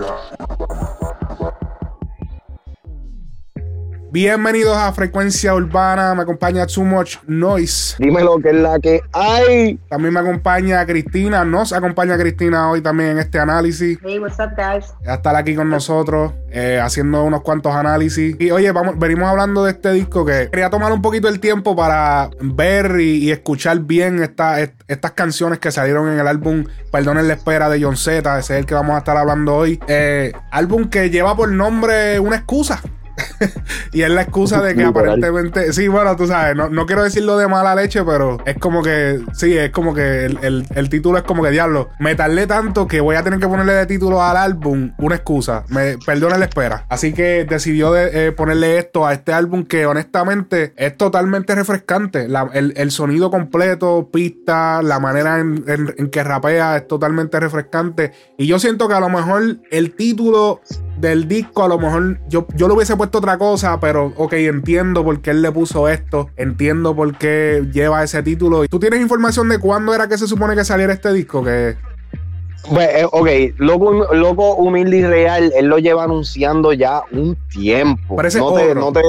Yeah. Bienvenidos a Frecuencia Urbana, me acompaña Too Much Noise. Dímelo que es la que hay. También me acompaña Cristina, nos acompaña Cristina hoy también en este análisis. Hey, what's up, guys? Ya estar aquí con nosotros, eh, haciendo unos cuantos análisis. Y oye, vamos, venimos hablando de este disco que quería tomar un poquito el tiempo para ver y, y escuchar bien esta, est- estas canciones que salieron en el álbum Perdonen la espera de John Z, ese es el que vamos a estar hablando hoy. Eh, álbum que lleva por nombre una excusa. y es la excusa de que aparentemente, sí, bueno, tú sabes, no, no quiero decirlo de mala leche, pero es como que, sí, es como que el, el- el título es como que diablo, me tardé tanto que voy a tener que ponerle de título al álbum una excusa, me perdona la espera. Así que decidió de, eh, ponerle esto a este álbum que honestamente es totalmente refrescante. La- el, el sonido completo, pista, la manera en, en- en que rapea es totalmente refrescante. Y yo siento que a lo mejor el título del disco, a lo mejor yo, yo le hubiese puesto otra cosa, pero ok, entiendo por qué él le puso esto, entiendo por qué lleva ese título. ¿Tú tienes información de cuándo era que se supone que saliera este disco? Que Pues, eh, ok, loco, loco humilde y real, él lo lleva anunciando ya un tiempo. Parece no te, no te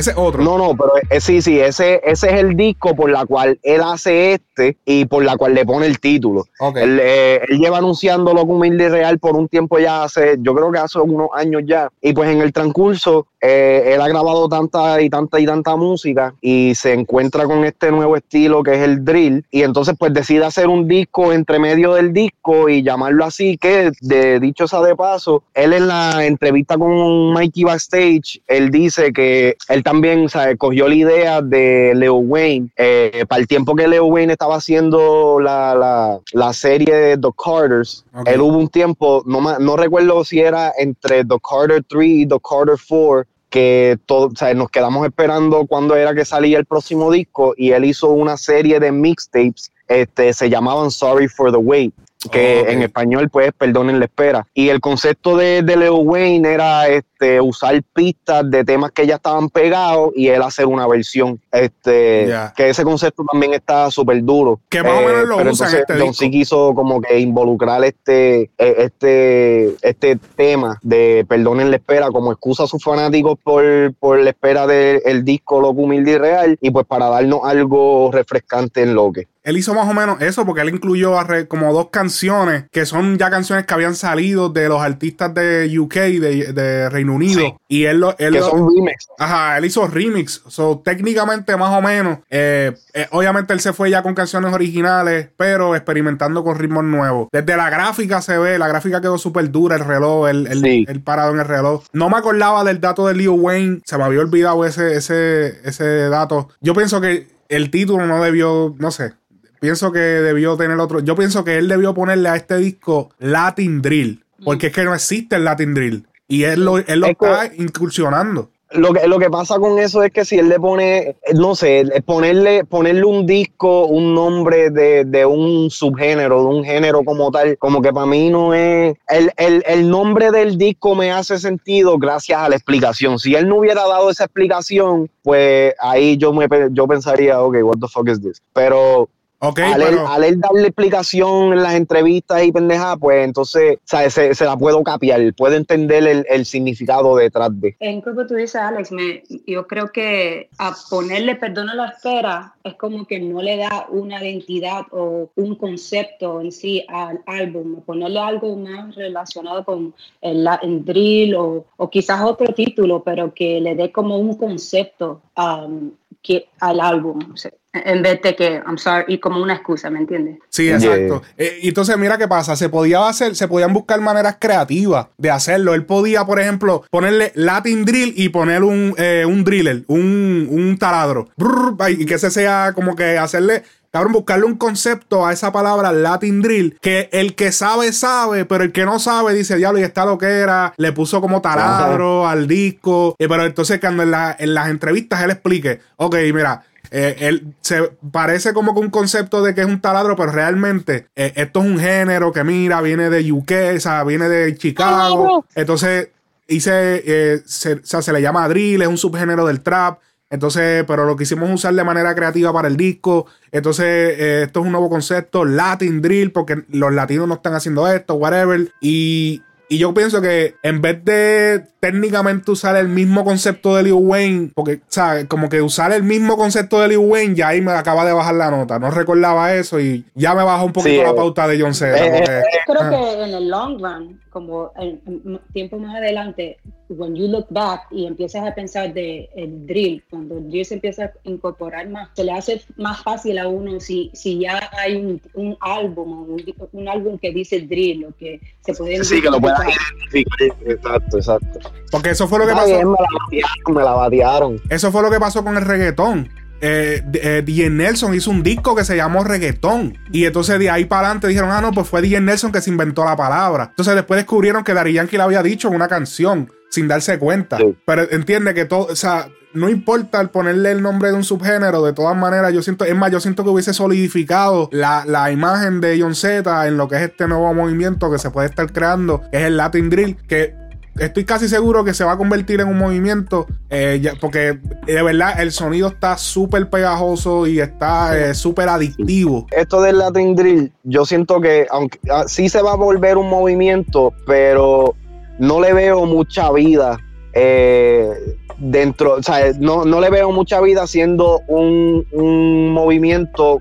ese es otro. No, no, pero eh, sí, sí, ese, ese es el disco por la cual él hace este y por la cual le pone el título. Ok. Él, eh, él lleva anunciando Loco Humilde Real por un tiempo ya hace, yo creo que hace unos años ya. Y pues en el transcurso, eh, él ha grabado tanta y tanta y tanta música y se encuentra con este nuevo estilo que es el drill. Y entonces pues decide hacer un disco entre medio del disco y llamarlo así, que de dicho sea de paso, él en la entrevista con Mikey Backstage, él dice que él también ¿sabes? cogió la idea de Leo Wayne eh, para el tiempo que Leo Wayne estaba haciendo la, la, la serie de The Carters. Él hubo un tiempo, no, no recuerdo si era entre The Carter 3 y The Carter 4 que todo, sea, nos quedamos esperando cuando era que salía el próximo disco y él hizo una serie de mixtapes, este, se llamaban Sorry for the Wait, que Ok. en español pues perdonen la espera. Y el concepto de, de Leo Wayne era este, usar pistas de temas que ya estaban pegados y él hacer una versión, este, Ya. que ese concepto también está súper duro. Que más o menos lo pero usa en entonces este disco. C quiso como que involucrar este, eh, este, este tema de Perdonen la espera como excusa a sus fanáticos por, por la espera del disco Loco Humilde y Real y pues para darnos algo refrescante en lo que. Él hizo más o menos eso porque él incluyó como dos canciones que son ya canciones que habían salido de los artistas de UK, de, de Reino Unido. Sí. Y él lo, él Que lo- son remix. Ajá, él hizo remix. So, técnicamente, más o menos. eh, eh, obviamente, él se fue ya con canciones originales, pero experimentando con ritmos nuevos. Desde la gráfica se ve, la gráfica quedó súper dura, el reloj, el, el- Sí. el parado en el reloj. No me acordaba del dato de Leo Wayne, se me había olvidado ese, ese, ese dato. Yo pienso que el título no debió, no sé. Pienso que debió tener otro. Yo pienso que él debió ponerle a este disco Latin Drill. Porque es que no existe el Latin Drill. Y él lo, él lo Es que- está incursionando. Lo que, lo que pasa con eso es que si él le pone, no sé, ponerle, ponerle un disco, un nombre de, de un subgénero, de un género como tal, como que para mí no es. El, el, el nombre del disco me hace sentido gracias a la explicación. Si él no hubiera dado esa explicación, pues ahí yo, me, yo pensaría, ok, what the fuck is this? Pero Ok, al, él, pero. al él darle explicación en las entrevistas y pendejadas, pues entonces ¿sabes? Se, se la puedo capiar, puedo entender el, el significado detrás de. En como tú dices, Alex, me, yo creo que a ponerle perdón a la espera es como que no le da una identidad o un concepto en sí al álbum. Ponerle algo más relacionado con el Latin drill o, o quizás otro título, pero que le dé como un concepto um, que, al álbum. O sea, en vez de que, I'm sorry, y como una excusa, ¿me entiendes? Sí, Yeah. exacto. Eh, y entonces, mira qué pasa. Se podía hacer, se podían buscar maneras creativas de hacerlo. Él podía, por ejemplo, ponerle Latin Drill y poner un, eh, un driller, un, un taladro. Brrr, y que ese sea como que hacerle. Cabrón, buscarle un concepto a esa palabra Latin Drill, que el que sabe, sabe, pero el que no sabe dice, diablo, y está lo que era, le puso como taladro al disco, Eh, pero entonces cuando en, la- en las entrevistas él explique, ok, mira, eh, él se parece como que un concepto de que es un taladro, pero realmente eh, esto es un género que mira, viene de UK, o sea, viene de Chicago. Entonces, hice, eh, se, o sea, se le llama drill, es un subgénero del trap. Entonces, pero lo quisimos usar de manera creativa para el disco. Entonces, esto es un nuevo concepto, Latin Drill, porque los latinos no están haciendo esto, whatever. Y, Y yo pienso que en vez de técnicamente usar el mismo concepto de Liu Wayne, porque, ¿sabes? Como que usar el mismo concepto de Liu Wayne, ya ahí me acaba de bajar la nota. No recordaba eso y ya me bajó un poquito la pauta de John Cena. Eh, creo que en el long run, como en, tiempo más adelante, when you look back y empiezas a pensar de el drill, cuando el drill se empieza a incorporar más, se le hace más fácil a uno si, si ya hay un, un álbum, un, un, álbum que dice drill, o que se puede Sí, que lo puedas identificar. Exacto, exacto. Porque eso fue lo que pasó. me, la me la batearon. Eso fue lo que pasó con el reggaetón eh, eh Nelson hizo un disco que se llamó Reggaetón. Y entonces de ahí para adelante dijeron, ah, no, pues fue DJ Nelson que se inventó la palabra. Entonces después descubrieron que Dari Yankee la había dicho en una canción sin darse cuenta. Pero entiende que todo, o sea, no importa el ponerle el nombre de un subgénero, de todas maneras, yo siento, es más, yo siento que hubiese solidificado la, la imagen de John Z en lo que es este nuevo movimiento que se puede estar creando, que es el Latin Drill, que estoy casi seguro que se va a convertir en un movimiento, eh, porque de verdad el sonido está súper pegajoso y está eh, súper adictivo. Esto del Latin Drill, yo siento que aunque ah, sí se va a volver un movimiento, pero no le veo mucha vida eh, dentro, o sea, no, no, le veo mucha vida siendo un, un movimiento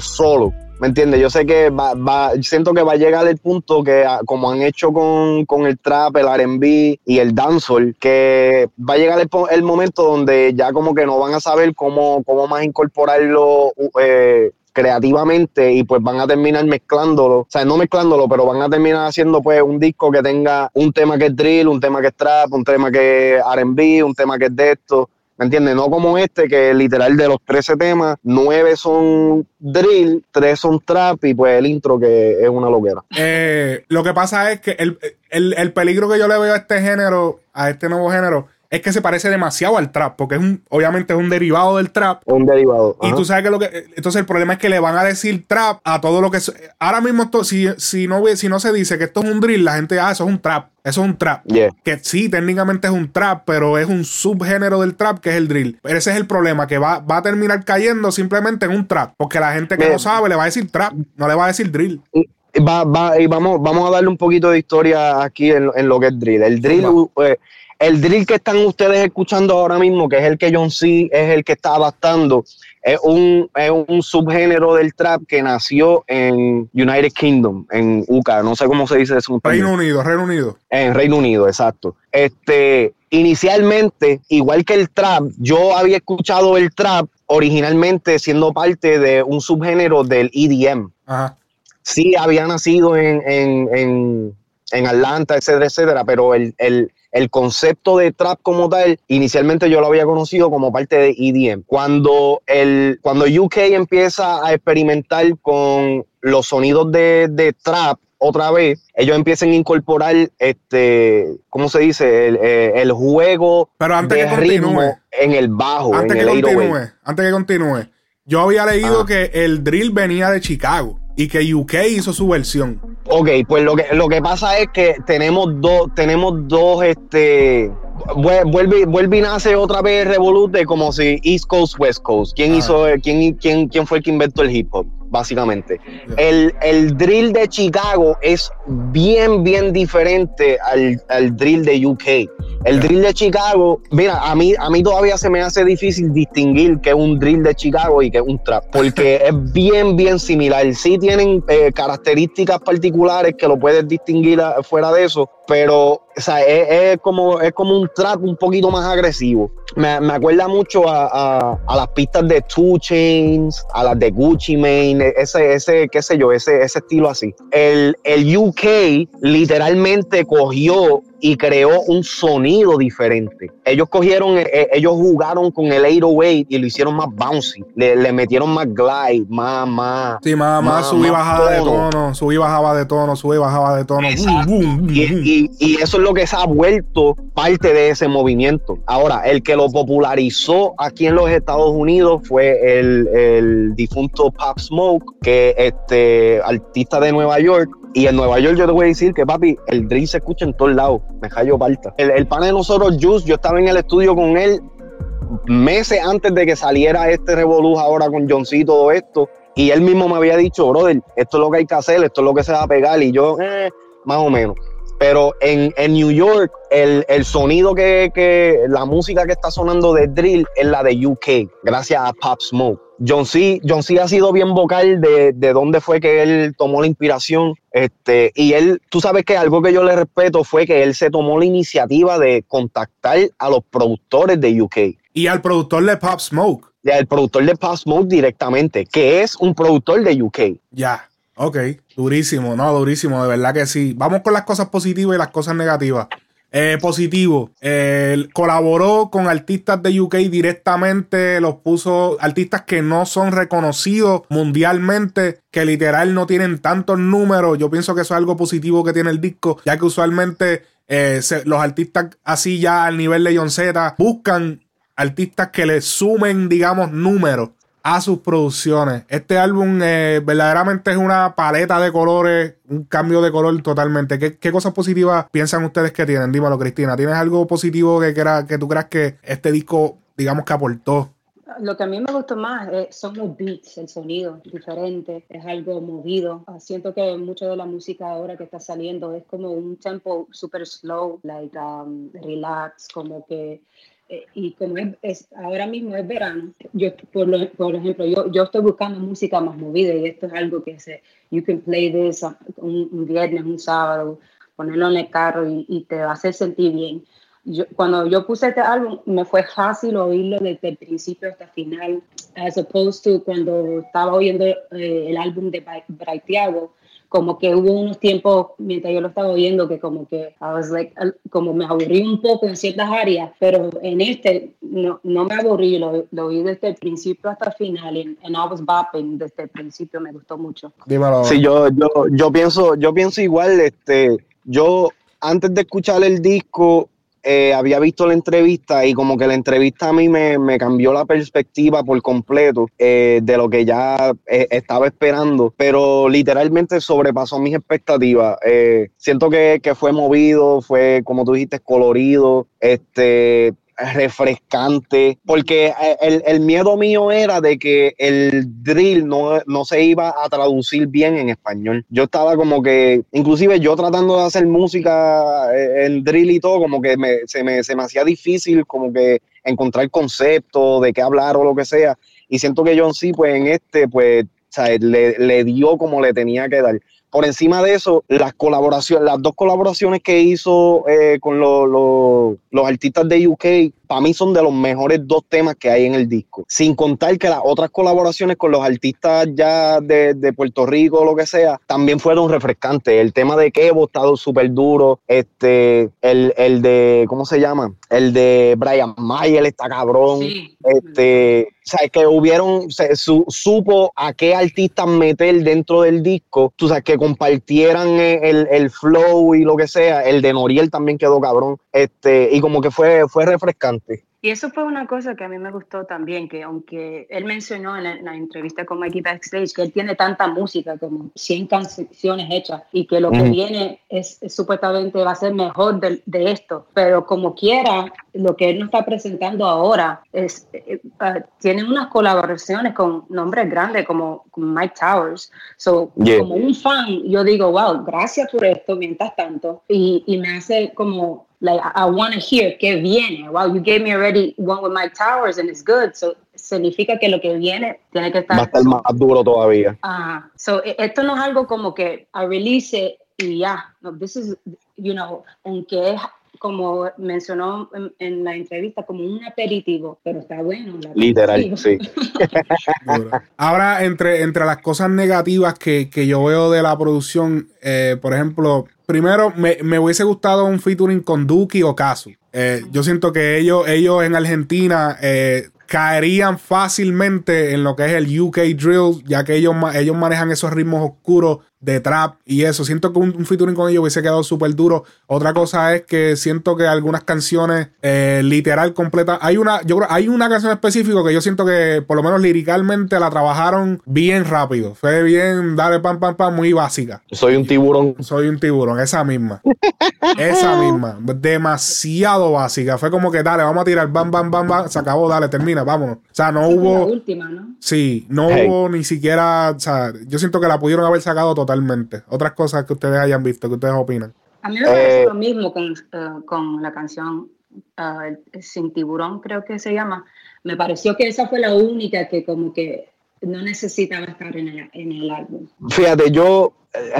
solo. ¿Me entiendes? Yo sé que va, va, siento que va a llegar el punto que, ah, como han hecho con, el trap, el RB y el dancehall, que va a llegar el, momento donde ya como que no van a saber cómo, cómo más incorporarlo eh, creativamente y pues van a terminar mezclándolo, o sea, no mezclándolo, pero van a terminar haciendo pues un disco que tenga un tema que es drill, un tema que es trap, un tema que es R&B, un tema que es de esto ¿Me entiendes? No como este, que literal de los 13 temas, 9 son drill, 3 son trap y pues el intro que es una loquera. Eh, lo que pasa es que el, el peligro que yo le veo a este género, a este nuevo género, es que se parece demasiado al trap, porque es un, obviamente es un derivado del trap. Un derivado. Y tú sabes que lo que. Entonces el problema es que le van a decir trap a todo lo que. Ahora mismo, si, si, no, si no se dice que esto es un drill, la gente, ah, eso es un trap. Eso es un trap. Que sí, técnicamente es un trap, pero es un subgénero del trap que es el drill. Pero ese es el problema, que va, va a terminar cayendo simplemente en un trap. Porque la gente que no sabe le va a decir trap, no le va a decir drill. Y, va, va, y vamos, vamos a darle un poquito de historia aquí en, en lo que es drill. El drill. Eh, el drill que están ustedes escuchando ahora mismo, que es el que John C. es el que está adaptando, es un, un subgénero del trap que nació en United Kingdom, en UK, no sé cómo se dice eso. Reino Unido, Reino Unido. En Reino Unido, exacto. Este, inicialmente, igual que el trap, yo había escuchado el trap originalmente siendo parte de un subgénero del EDM. Ajá. Sí, había nacido en, en, en Atlanta, etcétera, etcétera, pero el, el el concepto de trap como tal, inicialmente yo lo había conocido como parte de EDM. Cuando, el, cuando UK empieza a experimentar con los sonidos de, trap, otra vez, ellos empiezan a incorporar este, ¿cómo se dice? El, eh, juego Pero antes de que ritmo en el bajo. Antes que continúe, antes que continúe. Yo había leído ah. que el drill venía de Chicago y que UK hizo su versión. Ok, pues lo que, lo que pasa es que tenemos dos, tenemos dos, este, vuelve, vuelve y nace otra vez Revolute como si East Coast, West Coast. ¿Quién hizo, quién, quién, quién fue el que inventó el hip hop? Básicamente. El, el, drill de Chicago es bien, bien diferente al, al drill de UK. El drill de Chicago, mira, a mí, a mí todavía se me hace difícil distinguir que es un drill de Chicago y que es un trap, porque es bien, bien similar. Sí tienen eh, características particulares que lo puedes distinguir fuera de eso, pero o sea, es, como, es como un trap un poquito más agresivo. Me, me acuerda mucho a, a, las pistas de Two Chains, a las de Gucci Mane, ese, ese, qué sé yo, ese, ese estilo así. El, el UK literalmente cogió y creó un sonido diferente. Ellos cogieron, eh, eh, ellos jugaron con el 808 y lo hicieron más bouncy. Le, metieron más glide, más, más. Sí, más, más, subí bajaba de tono, subí bajaba de tono, subí bajaba de tono. y, y, eso es lo que se ha vuelto parte de ese movimiento. Ahora, el que lo popularizó aquí en los Estados Unidos fue el, el difunto Pop Smoke, que este artista de Nueva York, y en Nueva York yo te voy a decir que, papi, el drill se escucha en todos lados. Me callo falta. El, el pana de nosotros, Juice, yo estaba en el estudio con él meses antes de que saliera este revoluz ahora con John C y todo esto. Y él mismo me había dicho, brother, esto es lo que hay que hacer, esto es lo que se va a pegar. Y yo, eh, más o menos. Pero en, en New York el, el sonido que, que, la música que está sonando de drill es la de UK, gracias a Pop Smoke. John C, John C ha sido bien vocal de, de dónde fue que él tomó la inspiración. Este, y él, tú sabes que algo que yo le respeto fue que él se tomó la iniciativa de contactar a los productores de UK. Y al productor de Pop Smoke. Y al productor de Pop Smoke directamente, que es un productor de UK. Ya, ok, durísimo, no, durísimo, de verdad que sí. Vamos con las cosas positivas y las cosas negativas. Eh, positivo, eh, colaboró con artistas de UK directamente, los puso artistas que no son reconocidos mundialmente, que literal no tienen tantos números. Yo pienso que eso es algo positivo que tiene el disco, ya que usualmente eh, los artistas así ya al nivel de John Z buscan artistas que le sumen, digamos, números a sus producciones. Este álbum eh, verdaderamente es una paleta de colores, un cambio de color totalmente. ¿Qué, ¿Qué, cosas positivas piensan ustedes que tienen? Dímelo, Cristina. ¿Tienes algo positivo que, que, que tú creas que este disco, digamos, que aportó? Lo que a mí me gustó más eh, son los beats, el sonido diferente, es algo movido. Ah, siento que mucho de la música ahora que está saliendo es como un tempo super slow, like um, relax, como que y como es, es, ahora mismo es verano, yo por, lo, por ejemplo, yo, yo estoy buscando música más movida y esto es algo que se, you can play this un, un viernes, un sábado, ponerlo en el carro y, y, te va a hacer sentir bien. Yo, cuando yo puse este álbum, me fue fácil oírlo desde el principio hasta el final, as opposed to cuando estaba oyendo eh, el álbum de Braithiago, como que hubo unos tiempos mientras yo lo estaba oyendo que como que I was like, como me aburrí un poco en ciertas áreas, pero en este no, no me aburrí, lo, lo oí desde el principio hasta el final y I was bopping desde el principio, me gustó mucho. Dímelo. Sí, yo, yo, yo pienso, yo pienso igual, este, yo antes de escuchar el disco, eh, había visto la entrevista y como que la entrevista a mí me, me cambió la perspectiva por completo eh, de lo que ya eh, estaba esperando, pero literalmente sobrepasó mis expectativas. Siento que, que, fue movido, fue como tú dijiste, colorido, este, refrescante, porque el, el, miedo mío era de que el drill no, no, se iba a traducir bien en español. Yo estaba como que, inclusive yo tratando de hacer música en drill y todo, como que me, se, me, se me hacía difícil como que encontrar conceptos de qué hablar o lo que sea. Y siento que John sí, pues en este, pues, le, le dio como le tenía que dar por encima de eso, las colaboraciones, las dos colaboraciones que hizo eh, con lo, lo, los artistas de UK, para mí son de los mejores dos temas que hay en el disco. Sin contar que las otras colaboraciones con los artistas ya de, de Puerto Rico o lo que sea, también fueron refrescantes. El tema de Kevo está súper duro. Este, el, el de, ¿cómo se llama? El de Brian Mayer está cabrón. Sí. Este, o sea, que hubieron, se, su, supo a qué artistas meter dentro del disco, tú sabes, que compartieran el, el, flow y lo que sea. El de Noriel también quedó cabrón. Este, y como que fue, fue refrescante. Y eso fue una cosa que a mí me gustó también, que aunque él mencionó en la, en la, entrevista con Mikey Backstage que él tiene tanta música, como 100 canciones hechas, y que lo que mm. viene es, es, supuestamente va a ser mejor de, de, esto, pero como quiera, lo que él nos está presentando ahora es, eh, uh, tiene unas colaboraciones con nombres grandes como, como Mike Towers. So, yeah. como un fan, yo digo, wow, gracias por esto mientras tanto, y, y me hace como like I, I want to hear que viene. Wow, you gave me already one with Mike Towers and it's good. So significa que lo que viene tiene que estar va a estar más duro todavía. Ah, uh, so esto no es algo como que I release it y ya. No, this is you know, aunque es como mencionó en, en, la entrevista, como un aperitivo, pero está bueno. Literal, sí. Ahora, entre, entre las cosas negativas que, que yo veo de la producción, eh, por ejemplo, primero me, me, hubiese gustado un featuring con Duki o Casu. Eh, yo siento que ellos, ellos en Argentina eh, caerían fácilmente en lo que es el UK drill, ya que ellos, ellos manejan esos ritmos oscuros de trap y eso. Siento que un, un featuring con ellos hubiese quedado súper duro. Otra cosa es que siento que algunas canciones eh, literal completas. Hay una, yo creo, hay una canción específica que yo siento que por lo menos liricalmente la trabajaron bien rápido. Fue bien, dale pam pam pam, muy básica. Soy un tiburón. Soy un tiburón, esa misma. esa misma. Demasiado básica. Fue como que dale, vamos a tirar, bam, bam, bam, bam, se acabó, dale, termina, vámonos. O sea, no hubo. La última, ¿no? Sí, no hey. hubo ni siquiera. O sea, yo siento que la pudieron haber sacado totalmente. Otras cosas que ustedes hayan visto, que ustedes opinan. A mí me parece lo mismo con, con la canción Sin Tiburón, creo que se llama. Me pareció que esa fue la única que como que no necesitaba estar en el, en el álbum. Fíjate, yo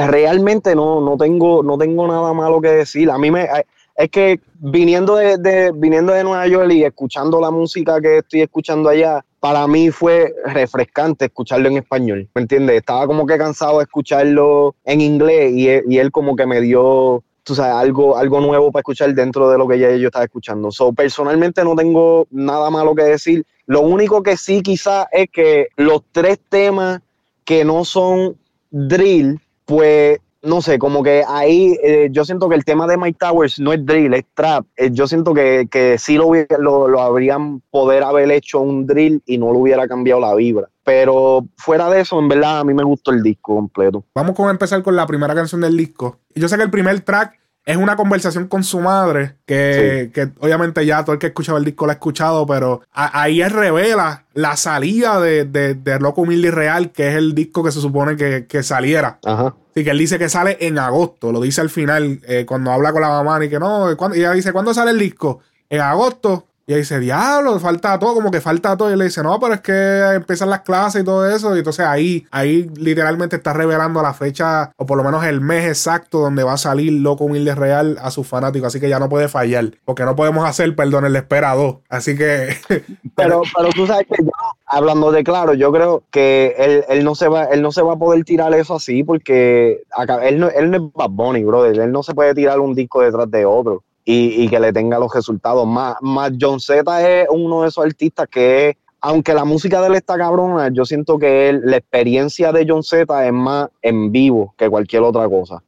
realmente no, no, tengo, no tengo nada malo que decir. A mí me es que viniendo de, viniendo de Nueva York y escuchando la música que estoy escuchando allá, para mí fue refrescante escucharlo en español, ¿me entiendes? Estaba como que cansado de escucharlo en inglés y, él como que me dio, tú sabes, algo, algo nuevo para escuchar dentro de lo que ya yo estaba escuchando. So, personalmente no tengo nada malo que decir. Lo único que sí quizás es que los tres temas que no son drill, pues no sé, como que ahí eh, yo siento que el tema de Mike Towers no es drill, es trap. Eh, yo siento que, que sí lo, lo, lo, habrían poder haber hecho un drill y no lo hubiera cambiado la vibra. Pero fuera de eso, en verdad, a mí me gustó el disco completo. Vamos a empezar con la primera canción del disco. Yo sé que el primer track es una conversación con su madre, que, obviamente ya todo el que ha escuchado el disco lo ha escuchado, pero ahí él revela la salida de, de, Loco Humilde y Real, que es el disco que se supone que, saliera. Ajá. Así que él dice que sale en agosto, lo dice al final, eh, cuando habla con la mamá, y que no, y ella dice, ¿cuándo sale el disco? En agosto. Y ahí dice, diablo, falta todo, como que falta todo. Y le dice, no, pero es que empiezan las clases y todo eso. Y entonces ahí, ahí literalmente está revelando la fecha, o por lo menos el mes exacto donde va a salir Loco Humilde Real a sus fanáticos. Así que ya no puede fallar, porque no podemos hacer, perdón, el esperado. Así que. pero, pero tú sabes que yo, hablando de claro, yo creo que él, no se va, él no se va a poder tirar eso así, porque él, no, él no es Bad Bunny, brother. Él no se puede tirar un disco detrás de otro y, que le tenga los resultados. Más, más John Z es uno de esos artistas que aunque la música de él está cabrona, yo siento que la experiencia de John Z es más en vivo que cualquier otra cosa.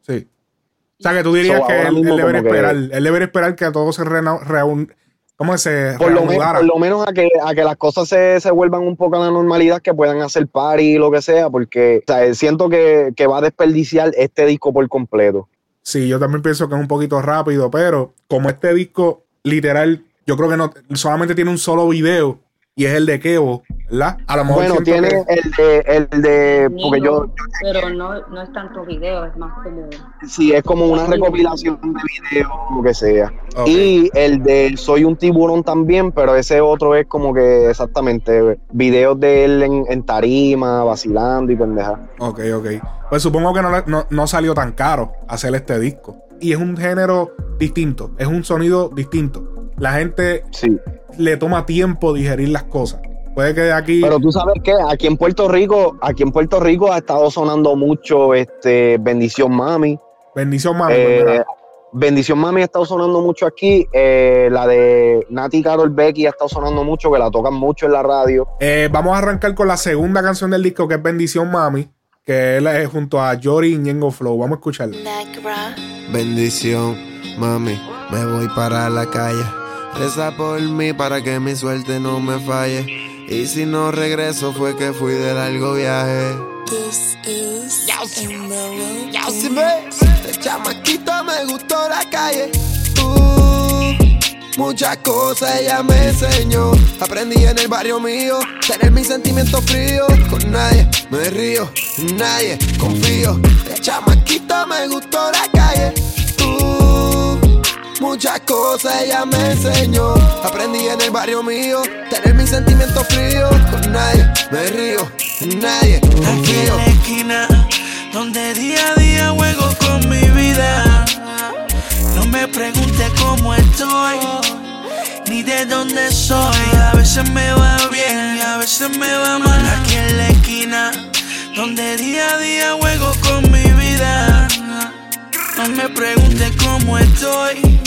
Sí. O sea, que tú dirías que él, debería esperar, él debería esperar que a todos se reúnan. ¿Cómo se por lo, menos, por lo menos a que, a que las cosas se, se, vuelvan un poco a la normalidad, que puedan hacer party y lo que sea, porque siento que, que va a desperdiciar este disco por completo. Sí, yo también pienso que es un poquito rápido, pero como este disco, literal, yo creo que no solamente tiene un solo video y es el de Kevo, ¿verdad? A lo mejor bueno, tiene el de, el de porque yo, pero no, no es tanto video, es más como Sí, es como una recopilación de videos, lo que sea. Y el de Soy un tiburón también, pero ese otro es como que exactamente videos de él en, tarima, vacilando y pendeja. Ok, ok. Pues supongo que no, no salió tan caro hacer este disco. Y es un género distinto, es un sonido distinto. La gente sí le toma tiempo digerir las cosas. Puede que aquí. Pero tú sabes que aquí en Puerto Rico, aquí en Puerto Rico ha estado sonando mucho este Bendición Mami. Bendición Mami. Eh, Bendición Mami ha estado sonando mucho aquí. Eh, la de Nati Carol Becky ha estado sonando mucho, que la tocan mucho en la radio. Eh, vamos a arrancar con la segunda canción del disco, que es Bendición Mami, que es junto a Jory y Ñengo Flow. Vamos a escucharla. Bendición Mami, me voy para la calle Reza por mí para que mi suerte no me falle. Y si no regreso fue que fui de largo viaje. This is ya si me, chamaquito me gustó la calle. Uh, muchas cosas ella me enseñó. Aprendí en el barrio mío, tener mis sentimientos fríos. Con nadie me río, nadie confío. De chamaquito me gustó la calle. Muchas cosas ella me enseñó. Aprendí en el barrio mío, tener mis sentimientos fríos. Con nadie me río, nadie confío. en la esquina, donde día a día juego con mi vida. No me pregunte cómo estoy, ni de dónde soy. A veces me va bien a veces me va mal. Aquí en la esquina, donde día a día juego con mi vida. No me pregunte cómo estoy,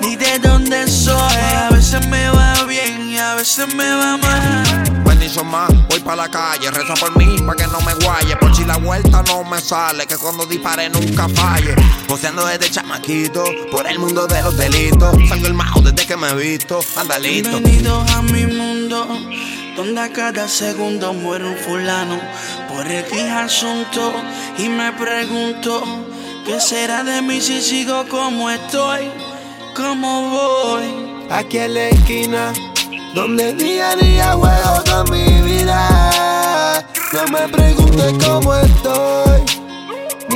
ni de dónde soy. A veces me va bien y a veces me va mal. Bendición más, voy para la calle, reza por mí para que no me guaye. Por si la vuelta no me sale, que cuando dispare nunca falle. Poseando desde chamaquito, por el mundo de los delitos. Salgo el majo desde que me he visto, andalito. Bienvenidos a mi mundo, donde a cada segundo muere un fulano. Por el asunto, y me pregunto. ¿Qué será de mí si sigo como estoy? ¿Cómo voy? Aquí en la esquina, donde día a día juego con mi vida. No me preguntes cómo estoy,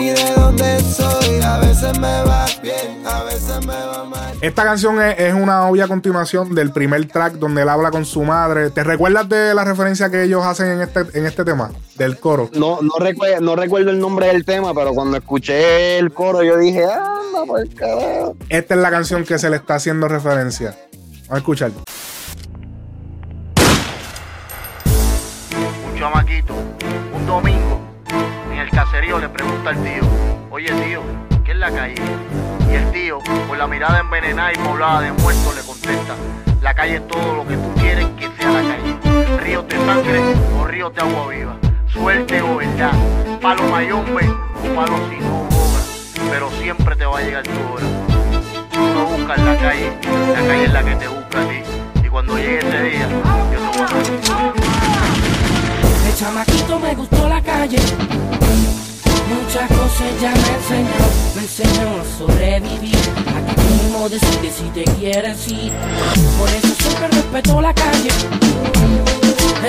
ni de dónde soy. A veces me va bien, a veces me va mal. Esta canción es, es una obvia continuación del primer track donde él habla con su madre. ¿Te recuerdas de la referencia que ellos hacen en este, en este tema? Del coro. No, no, recuerdo, no recuerdo el nombre del tema, pero cuando escuché el coro yo dije, anda, por carajo. Esta es la canción que se le está haciendo referencia. Vamos a escuchar. un chamaquito, un domingo, caserío le pregunta al tío, oye tío, ¿qué es la calle? Y el tío, con la mirada envenenada y poblada de muertos, le contesta, la calle es todo lo que tú quieres que sea la calle. Ríos de sangre o ríos de agua viva, suerte o verdad, palo mayombe o palo sin obra, pero siempre te va a llegar tu hora. Tú no buscas la calle, la calle es la que te busca a ti. Y cuando llegue ese día, yo te voy a dar De chamaquito me gustó la calle. Muchas cosas ella me enseñó, me enseñó a sobrevivir. A tú mismo decides si te quieres ir. Por eso siempre respeto la calle.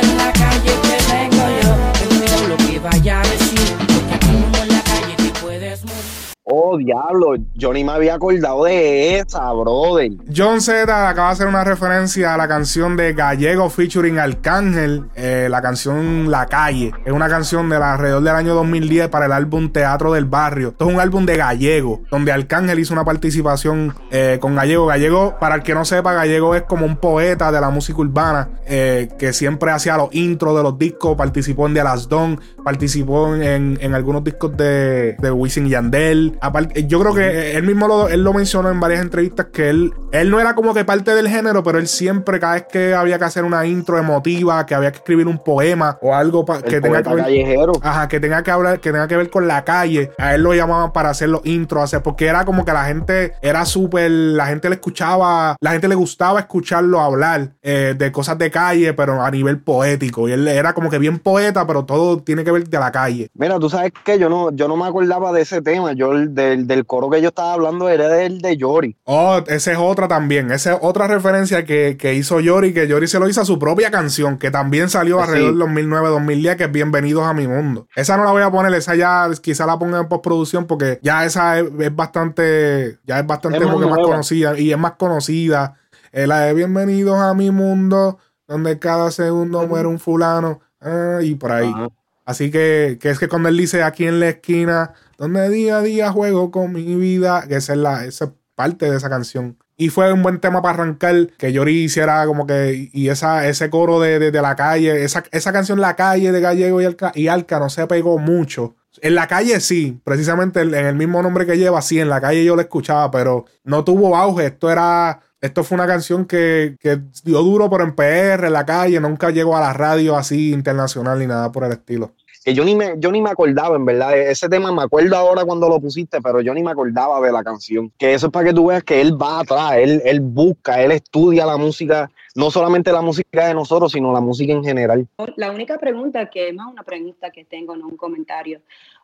En la calle que vengo yo, tengo lo que vaya a decir. Porque aquí mismo en la calle te puedes morir. Diablo, yo ni me había acordado de esa, brother. John Z acaba de hacer una referencia a la canción de Gallego featuring Arcángel, eh, la canción La Calle. Es una canción de alrededor del año 2010 para el álbum Teatro del Barrio. Esto es un álbum de Gallego, donde Arcángel hizo una participación eh, con Gallego. Gallego, para el que no sepa, Gallego es como un poeta de la música urbana eh, que siempre hacía los intros de los discos, participó en The Last Don, participó en, algunos discos de, de Wisin Yandel. Yo creo que él mismo lo, él lo mencionó en varias entrevistas que él, él no era como que parte del género, pero él siempre, cada vez que había que hacer una intro emotiva, que había que escribir un poema o algo pa- que tenga que ver. callejero. Ajá, que tenga que hablar, que tenga que ver con la calle. A él lo llamaban para hacer los intros, hacer, porque era como que la gente era súper, la gente le escuchaba, la gente le gustaba escucharlo hablar eh, de cosas de calle, pero a nivel poético. Y él era como que bien poeta, pero todo tiene que ver de la calle. Mira, tú sabes que yo no, yo no me acordaba de ese tema. Yo el del, del coro que yo estaba hablando era del de Yori. Oh, esa es otra también. Esa es otra referencia que, que hizo Yori, que Yori se lo hizo a su propia canción, que también salió Sí. alrededor del 2009-2010, que es Bienvenidos a mi mundo. Esa no la voy a poner, esa ya quizá la ponga en postproducción porque ya esa es, es bastante, ya es bastante Es más conocida y es más conocida. Es la de Bienvenidos a mi mundo, donde cada segundo muere un fulano ah, y por ahí. Ajá. Así que, que es que cuando él dice aquí en la esquina, donde día a día juego con mi vida, que esa es, la, esa es parte de esa canción. Y fue un buen tema para arrancar, que Yori hiciera como que, y esa, ese coro de, de- la calle, esa, esa canción La calle de Gallego y Alca, y Alca no se pegó mucho. En la calle sí, precisamente en el mismo nombre que lleva, sí, en la calle yo la escuchaba, pero no tuvo auge. Esto era, esto fue una canción que, que dio duro por en PR, en la calle, nunca llegó a la radio así internacional ni nada por el estilo. Que yo ni me, yo ni me acordaba, en verdad. E- Ese tema me acuerdo ahora cuando lo pusiste, pero yo ni me acordaba de la canción. Que eso es para que tú veas que él va atrás, él, él busca, él estudia la música, no solamente la música de nosotros, sino la música en general. La única pregunta que, más una pregunta que tengo, no un comentario.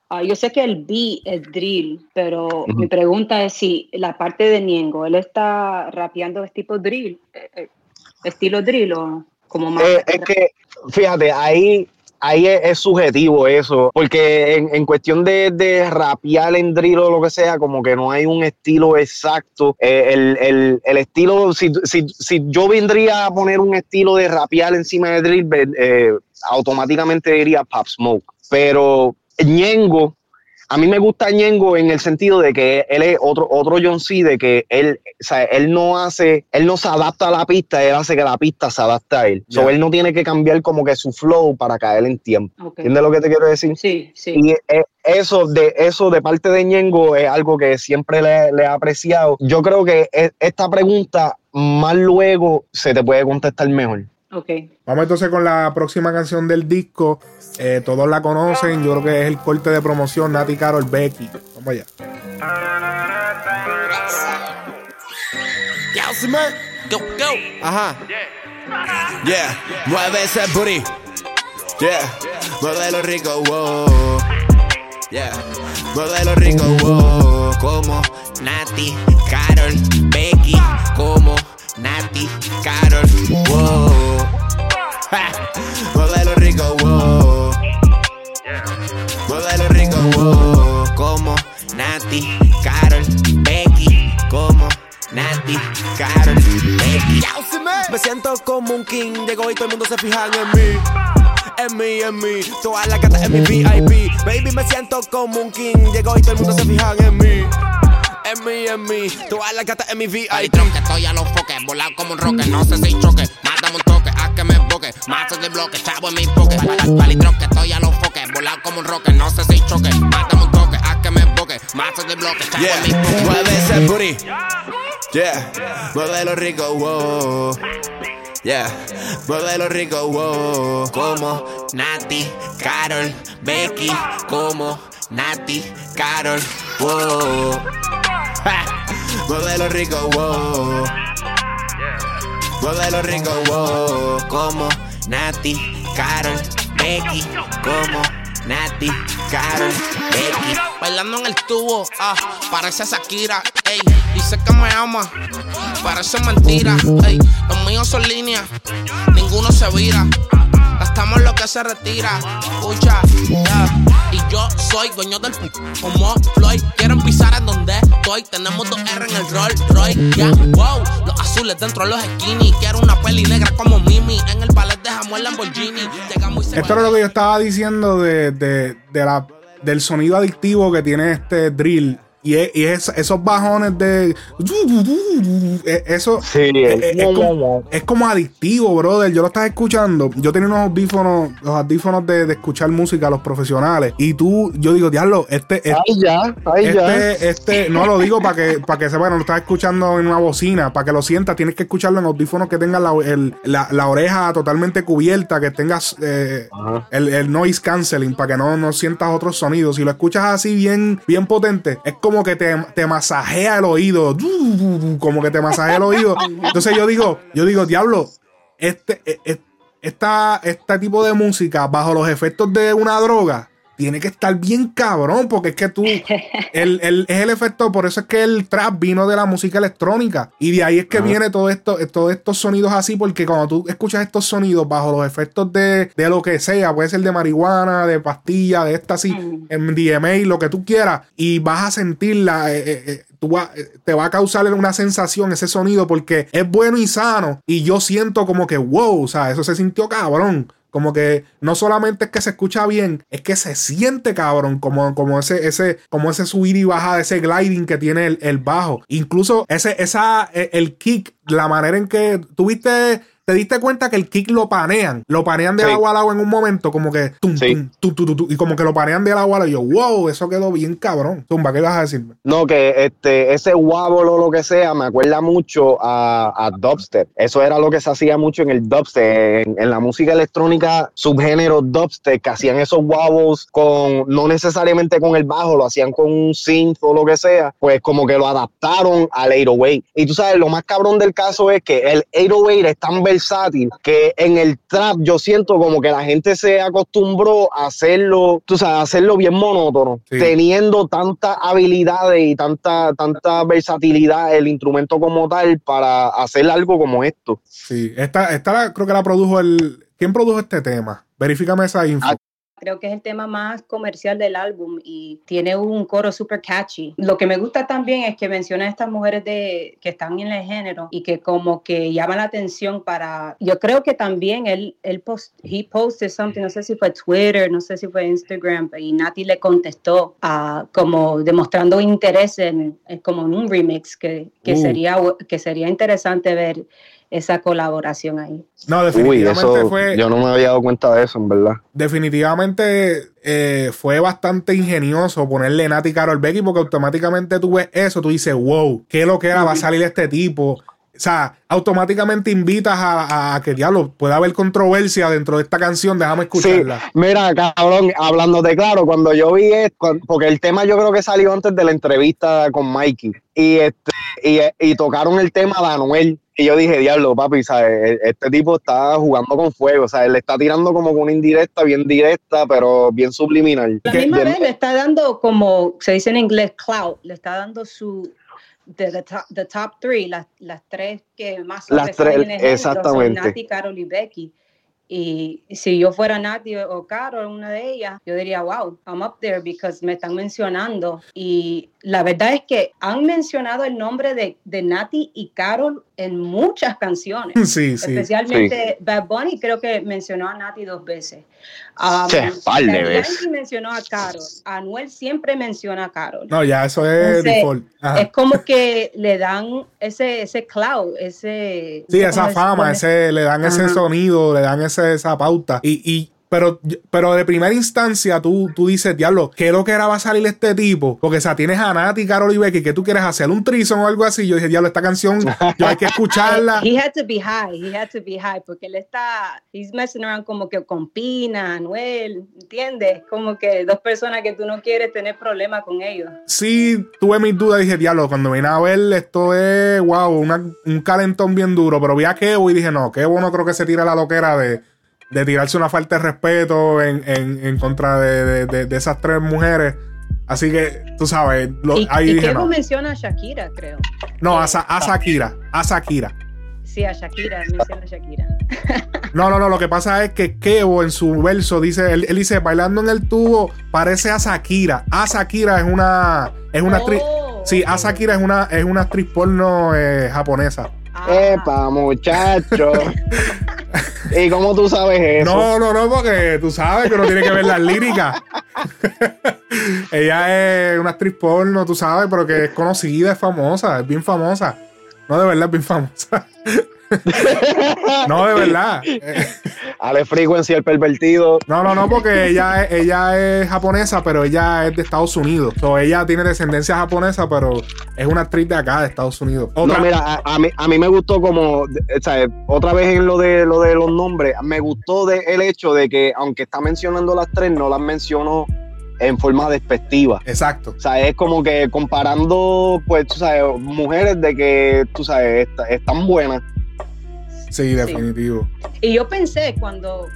Ah, yo sé que el beat es drill, pero Ujú. mi pregunta es si la parte de Niengo, ¿él está rapeando de tipo drill? eh, eh, ¿Estilo drill o como más? Eh, es que, fíjate, ahí, ahí es, es subjetivo eso, porque en, en cuestión de, de rapear en drill o lo que sea, como que no hay un estilo exacto. Eh, el, el- el estilo, si, si, si yo vendría a poner un estilo de rapear encima de drill, eh, automáticamente diría Pop Smoke. Pero Ñengo, a mí me gusta Ñengo en el sentido de que él es otro, otro John C, de que él, o sea, él no hace, él no se adapta a la pista, él hace que la pista se adapte a él. So, Ya. él no tiene que cambiar como que su flow para caer en tiempo. Ok. ¿Entiendes lo que te quiero decir? Sí, sí. Y eh, eso de eso de parte de Ñengo es algo que siempre le, le he apreciado. Yo creo que e- esta pregunta más luego se te puede contestar mejor. Ok. Vamos entonces con la próxima canción del disco. Eh, todos la conocen, yo creo que es el corte de promoción Nati Carol Becky. Vamos allá. Go, go. Ajá. Yeah. Mueve ese booty. Yeah. Muévelo rico, wow. Yeah. Muévelo rico, wow. Como Nati, Carol, Becky. Como Nati, Carol, wow. Moda lo rico, wow. Moda lo rico, wow. Como Nati, Carol, Becky, como Nati, Carol, Becky. Me siento como un king, llegó y todo el mundo se fijan en mí. En mí, en mí, toda la gata en mi VIP. Baby, me siento como un king, llegó y todo el mundo se fijan en mí. En mí, en mí, todas las gatas en mi VIP. que estoy a los foques, volado como un roque, no sé si choque, mátame un toque, haz que me emboque, mazo de bloque, chavo en mi poke, que estoy a los foques, volado como un roque, no sé si choque, mátame un toque, haz que me emboque, mazo de bloque, chavo en mi poke. Mueve ese booty, yeah, mueve lo rico, wow. Yeah, mueve lo rico, wow. Como Nati, Carol, Becky, como Nati, Carol, wow. Mueve lo rico, wow. Mueve lo rico, wow. Como Nati, Carol, Becky, como Nati, Carol, Becky. Bailando en el tubo, ah, parece Shakira, ey. Dice que me ama, parece mentira, ey. Los míos son líneas, ninguno se vira. Gastamos lo que se retira, escucha, yeah. Y yo soy dueño del p como Floyd. Quieren pisar en donde estoy. Tenemos dos R en el Roll Royce, yeah, wow. Los azules dentro de los skinny. Quiero una peli negra como Mimi. En el ballet dejamos el Lamborghini. Llega muy Esto era lo que yo estaba diciendo de, de, de la, del sonido adictivo que tiene este drill y, es, esos bajones de. Eso es, como, adictivo, brother. Yo lo estaba escuchando. Yo tenía unos audífonos, los audífonos de, escuchar música, los profesionales. Y tú, yo digo, diablo, este. este ya, ahí este, ya. Este, no lo digo para que, para que sepan, lo estás escuchando en una bocina. Para que lo sientas, tienes que escucharlo en audífonos que tengan la, la, oreja totalmente cubierta, que tengas eh, el, noise canceling, para que no, no sientas otros sonidos. Si lo escuchas así bien, bien potente, es como que te, te masajea el oído, como que te masajea el oído. Entonces yo digo, yo digo, diablo, este, e, e, esta, este tipo de música bajo los efectos de una droga tiene que estar bien cabrón, porque es que tú, el, el, es el efecto, por eso es que el trap vino de la música electrónica. Y de ahí es que viene todo esto, todos estos sonidos así, porque cuando tú escuchas estos sonidos bajo los efectos de, de lo que sea, puede ser de marihuana, de pastilla, de esta así, en DMA, lo que tú quieras, y vas a sentirla, eh, eh, eh, tú te va a causar una sensación, ese sonido, porque es bueno y sano. Y yo siento como que, wow, o sea, eso se sintió cabrón. Como que no solamente es que se escucha bien, es que se siente cabrón, como, como ese, ese, como ese subir y bajar, ese gliding que tiene el, el bajo. Incluso ese, esa, e, el kick, la manera en que tuviste te diste cuenta que el kick lo panean. Lo panean de agua al agua en un momento, como que tum, tum, y como que lo panean de agua al agua. Y yo, wow, eso quedó bien cabrón. Tumba, ¿qué vas a decirme? No, que este, ese wobble o lo que sea me acuerda mucho a, a dubstep. Eso era lo que se hacía mucho en el dubstep. En, la música electrónica, subgénero dubstep, que hacían esos wobbles con, no necesariamente con el bajo, lo hacían con un synth o lo que sea, pues como que lo adaptaron al 808. Y tú sabes, lo más cabrón del caso es que el 808 es tan versátil que en el trap yo siento como que la gente se acostumbró a hacerlo, tú sabes, a hacerlo bien monótono, teniendo tantas habilidades y tanta, tanta versatilidad el instrumento como tal para hacer algo como esto. Sí, esta, esta creo que la produjo el... ¿Quién produjo este tema? Verifícame esa info. Ah, Creo que es el tema más comercial del álbum y tiene un coro súper catchy. Lo que me gusta también es que menciona a estas mujeres de, que están en el género y que como que llaman la atención para... Yo creo que también él, él post, he posted something, no sé si fue Twitter, no sé si fue Instagram, y Nati le contestó uh, como demostrando interés en, como en un remix que, que, uh. sería, que sería interesante ver esa colaboración ahí. No, definitivamente fue. Yo no me había dado cuenta de eso, en verdad. Definitivamente eh, fue bastante ingenioso ponerle Nati Carol Becky, porque automáticamente tú ves eso, tú dices, wow, ¿qué lo que era? Va a salir este tipo. O sea, automáticamente invitas a, que diablo pueda haber controversia dentro de esta canción, déjame escucharla. Sí, mira, cabrón, hablándote claro, cuando yo vi esto, porque el tema yo creo que salió antes de la entrevista con Mikey, y este, y, y tocaron el tema de Anuel. Y yo dije, diablo, papi, ¿sabes? E, este tipo está jugando con fuego, o sea, él le está tirando como una indirecta, bien directa, pero bien subliminal. La misma vez le está dando como, se dice en inglés, clout, le está dando su, de the top, the top three, las, las tres que más las tres, exactamente. Nati, Carol y Becky. Y si yo fuera Nati o Carol, una de ellas, yo diría, wow, I'm up there because me están mencionando. Y la verdad es que han mencionado el nombre de, de Nati y Carol en muchas canciones. Sí, sí. Especialmente Bad Bunny creo que mencionó a Nati dos veces. Um, Sí, par de veces. Mencionó a Carol. Anuel siempre menciona a Carol. No, ya eso es Entonces, default. Ajá. Es como que le dan ese, ese cloud, ese... Sí, esa fama, ese, le dan ese Ajá. sonido, le dan ese, esa pauta. Y, y pero, pero de primera instancia tú, tú dices, diablo, ¿qué lo que era va a salir este tipo? Porque, o sea, tienes a Nati, Carol y Becky, ¿qué tú quieres hacer? ¿Un trison o algo así? Yo dije, diablo, esta canción, yo hay que escucharla. He had to be high, he had to be high, porque él está, he's messing around como que con Pina, Anuel, ¿entiendes? Como que dos personas que tú no quieres tener problemas con ellos. Sí, tuve mis dudas, dije, diablo, cuando vine a ver esto es, wow, una- un calentón bien duro, pero vi a Kevo y dije, no, Kevo no creo que se tire la loquera de, de tirarse una falta de respeto en, en- en contra de, de- de- esas tres mujeres. Así que, tú sabes, lo- y ahí y dije, Kevo no, menciona a Shakira, creo. no, a, a Shakira, a Shakira. Sí, a Shakira, menciona a Shakira. No, no, no, lo que pasa es que Kevo en su verso dice, él, él dice, bailando en el tubo parece a Shakira. A Shakira es una, es una actriz, Oh, sí, a. Shakira es una, es una actriz porno eh, japonesa. Epa, muchacho. ¿Y cómo tú sabes eso? No, no, no, porque tú sabes que uno tiene que ver las líricas. Ella es una actriz porno, tú sabes, pero que es conocida, es famosa, es bien famosa. No, de verdad, es bien famosa. no, de verdad. Ale Frequency, el pervertido. No, no, no, porque ella es, ella es japonesa, pero ella es de Estados Unidos. So, ella tiene descendencia japonesa, pero es una actriz de acá, de Estados Unidos. Otra, No, mira, a, a mí, a mí me gustó como, o sea, otra vez en lo de lo de los nombres, me gustó de, el hecho de que, aunque está mencionando las tres, no las mencionó en forma despectiva. Exacto. O sea, es como que comparando, pues, tú sabes, mujeres de que, tú sabes, est- están buenas. Sí, definitivo. Y yo pensé cuando,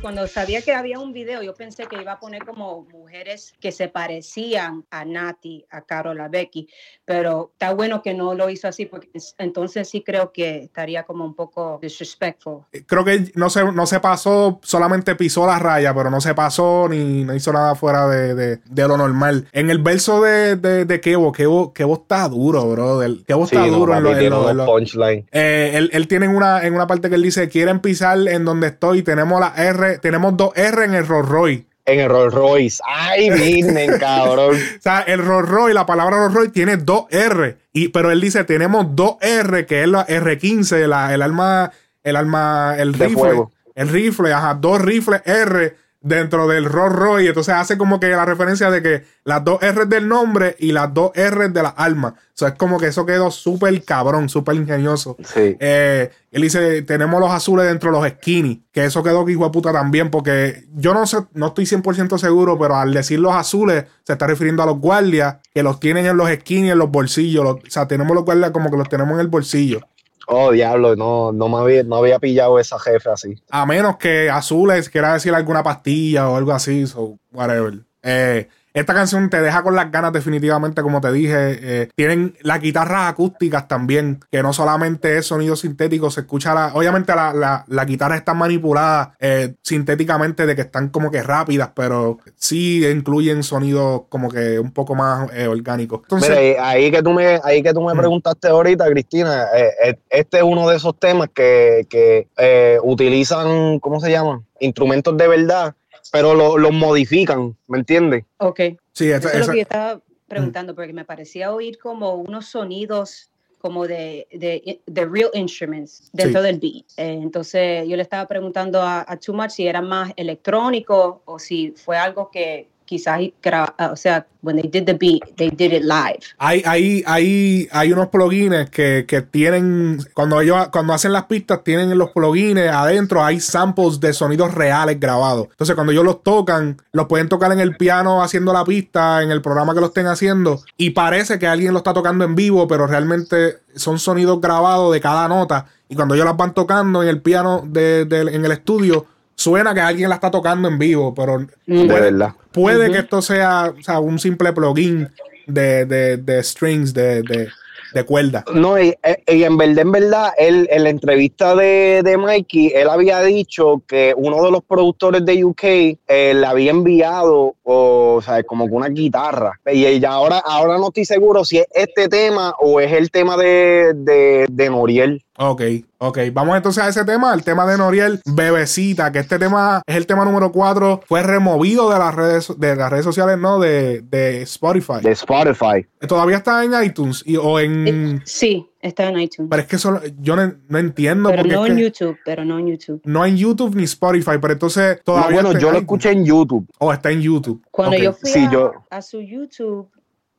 cuando sabía que había un video, yo pensé que iba a poner como mujeres que se parecían a Nati, a Carol, a Becky, pero está bueno que no lo hizo así, porque es- entonces sí creo que estaría como un poco disrespectful. Creo que no se, no se pasó, solamente pisó la raya, pero no se pasó ni no hizo nada fuera de, de- de lo normal. En el verso de, de, de Kevo, Kevo, Kevo está duro, bro. Kevo está no, duro en lo, papi, en tiene lo- en lo- punchline. Eh, él, él tiene en una, en una parte que él dice, quieren pisar en donde estoy, tenemos la R, tenemos dos R en el Rolls Royce. En el Rolls Royce. Ay, Disney, cabrón. O sea, el Rolls Royce, la palabra Rolls Royce tiene dos R. Y, pero él dice, tenemos dos R, que es la R15, la, el arma, el arma, el De rifle. fuego. El rifle, ajá, dos rifles R dentro del Rolls Royce. Entonces hace como que la referencia de que las dos R del nombre y las dos R de las armas. O sea, es como que eso quedó súper cabrón, súper ingenioso. Sí. Eh, él dice, tenemos los azules dentro de los skinny, que eso quedó que hijo de puta también, porque yo no sé, no estoy 100% seguro, pero al decir los azules se está refiriendo a los guardias que los tienen en los skinny, en los bolsillos, los- o sea, tenemos los guardias como que los tenemos en el bolsillo. Oh, diablo, no, no me había, no había pillado esa jefe así. A menos que azules quiera decir alguna pastilla o algo así, so whatever. Eh, esta canción te deja con las ganas definitivamente, como te dije. Eh, tienen las guitarras acústicas también, que no solamente es sonido sintético, se escucha la... Obviamente la- la- las guitarras están manipuladas eh, sintéticamente de que están como que rápidas, pero sí incluyen sonidos como que un poco más eh, orgánicos. Entonces, Mira, ahí que tú me, ahí que tú me preguntaste ahorita, Cristina, eh, eh, este es uno de esos temas que, que eh, utilizan, ¿cómo se llaman? Instrumentos de verdad, pero lo- los modifican, ¿me entiendes? Ok. sí, esta- Eso es lo esa- que yo estaba preguntando, porque me parecía oír como unos sonidos como de, de, de real instruments dentro del beat. Eh, entonces yo le estaba preguntando a, a Too Much si era más electrónico o si fue algo que quizás, gra- o sea, when they did the beat, they did it live. Hay, hay, hay, hay unos plugins que, que tienen, cuando ellos cuando hacen las pistas, tienen en los plugins adentro, hay samples de sonidos reales grabados. Entonces, cuando ellos los tocan, los pueden tocar en el piano haciendo la pista, en el programa que lo estén haciendo, y parece que alguien lo está tocando en vivo, pero realmente son sonidos grabados de cada nota. Y cuando ellos las van tocando en el piano de, de- en el estudio, suena que alguien la está tocando en vivo, pero De verdad. Puede que esto sea, o sea, un simple plugin de, de, de strings, de, de, de cuerda. No, y, eh, y en verdad, en verdad, él, en la entrevista de, de Mikey, él había dicho que uno de los productores de UK eh, le había enviado, o, sea, como que una guitarra. Y, y ahora, ahora no estoy seguro si es este tema o es el tema de, de, de Noriel. Ok, ok. Vamos entonces a ese tema, el tema de Noriel, Bebecita, que este tema es el tema número 4, fue removido de las redes, de las redes sociales, ¿no? De, de Spotify. De Spotify. Todavía está en iTunes y, o en... Sí, está en iTunes. Pero es que solo, yo no, no entiendo. Pero porque no en que YouTube, pero no en YouTube. No en YouTube ni Spotify, pero entonces No, todavía bueno, está en yo lo iTunes. escuché en YouTube. O está en YouTube. Cuando yo fui Sí, a, yo- a su YouTube,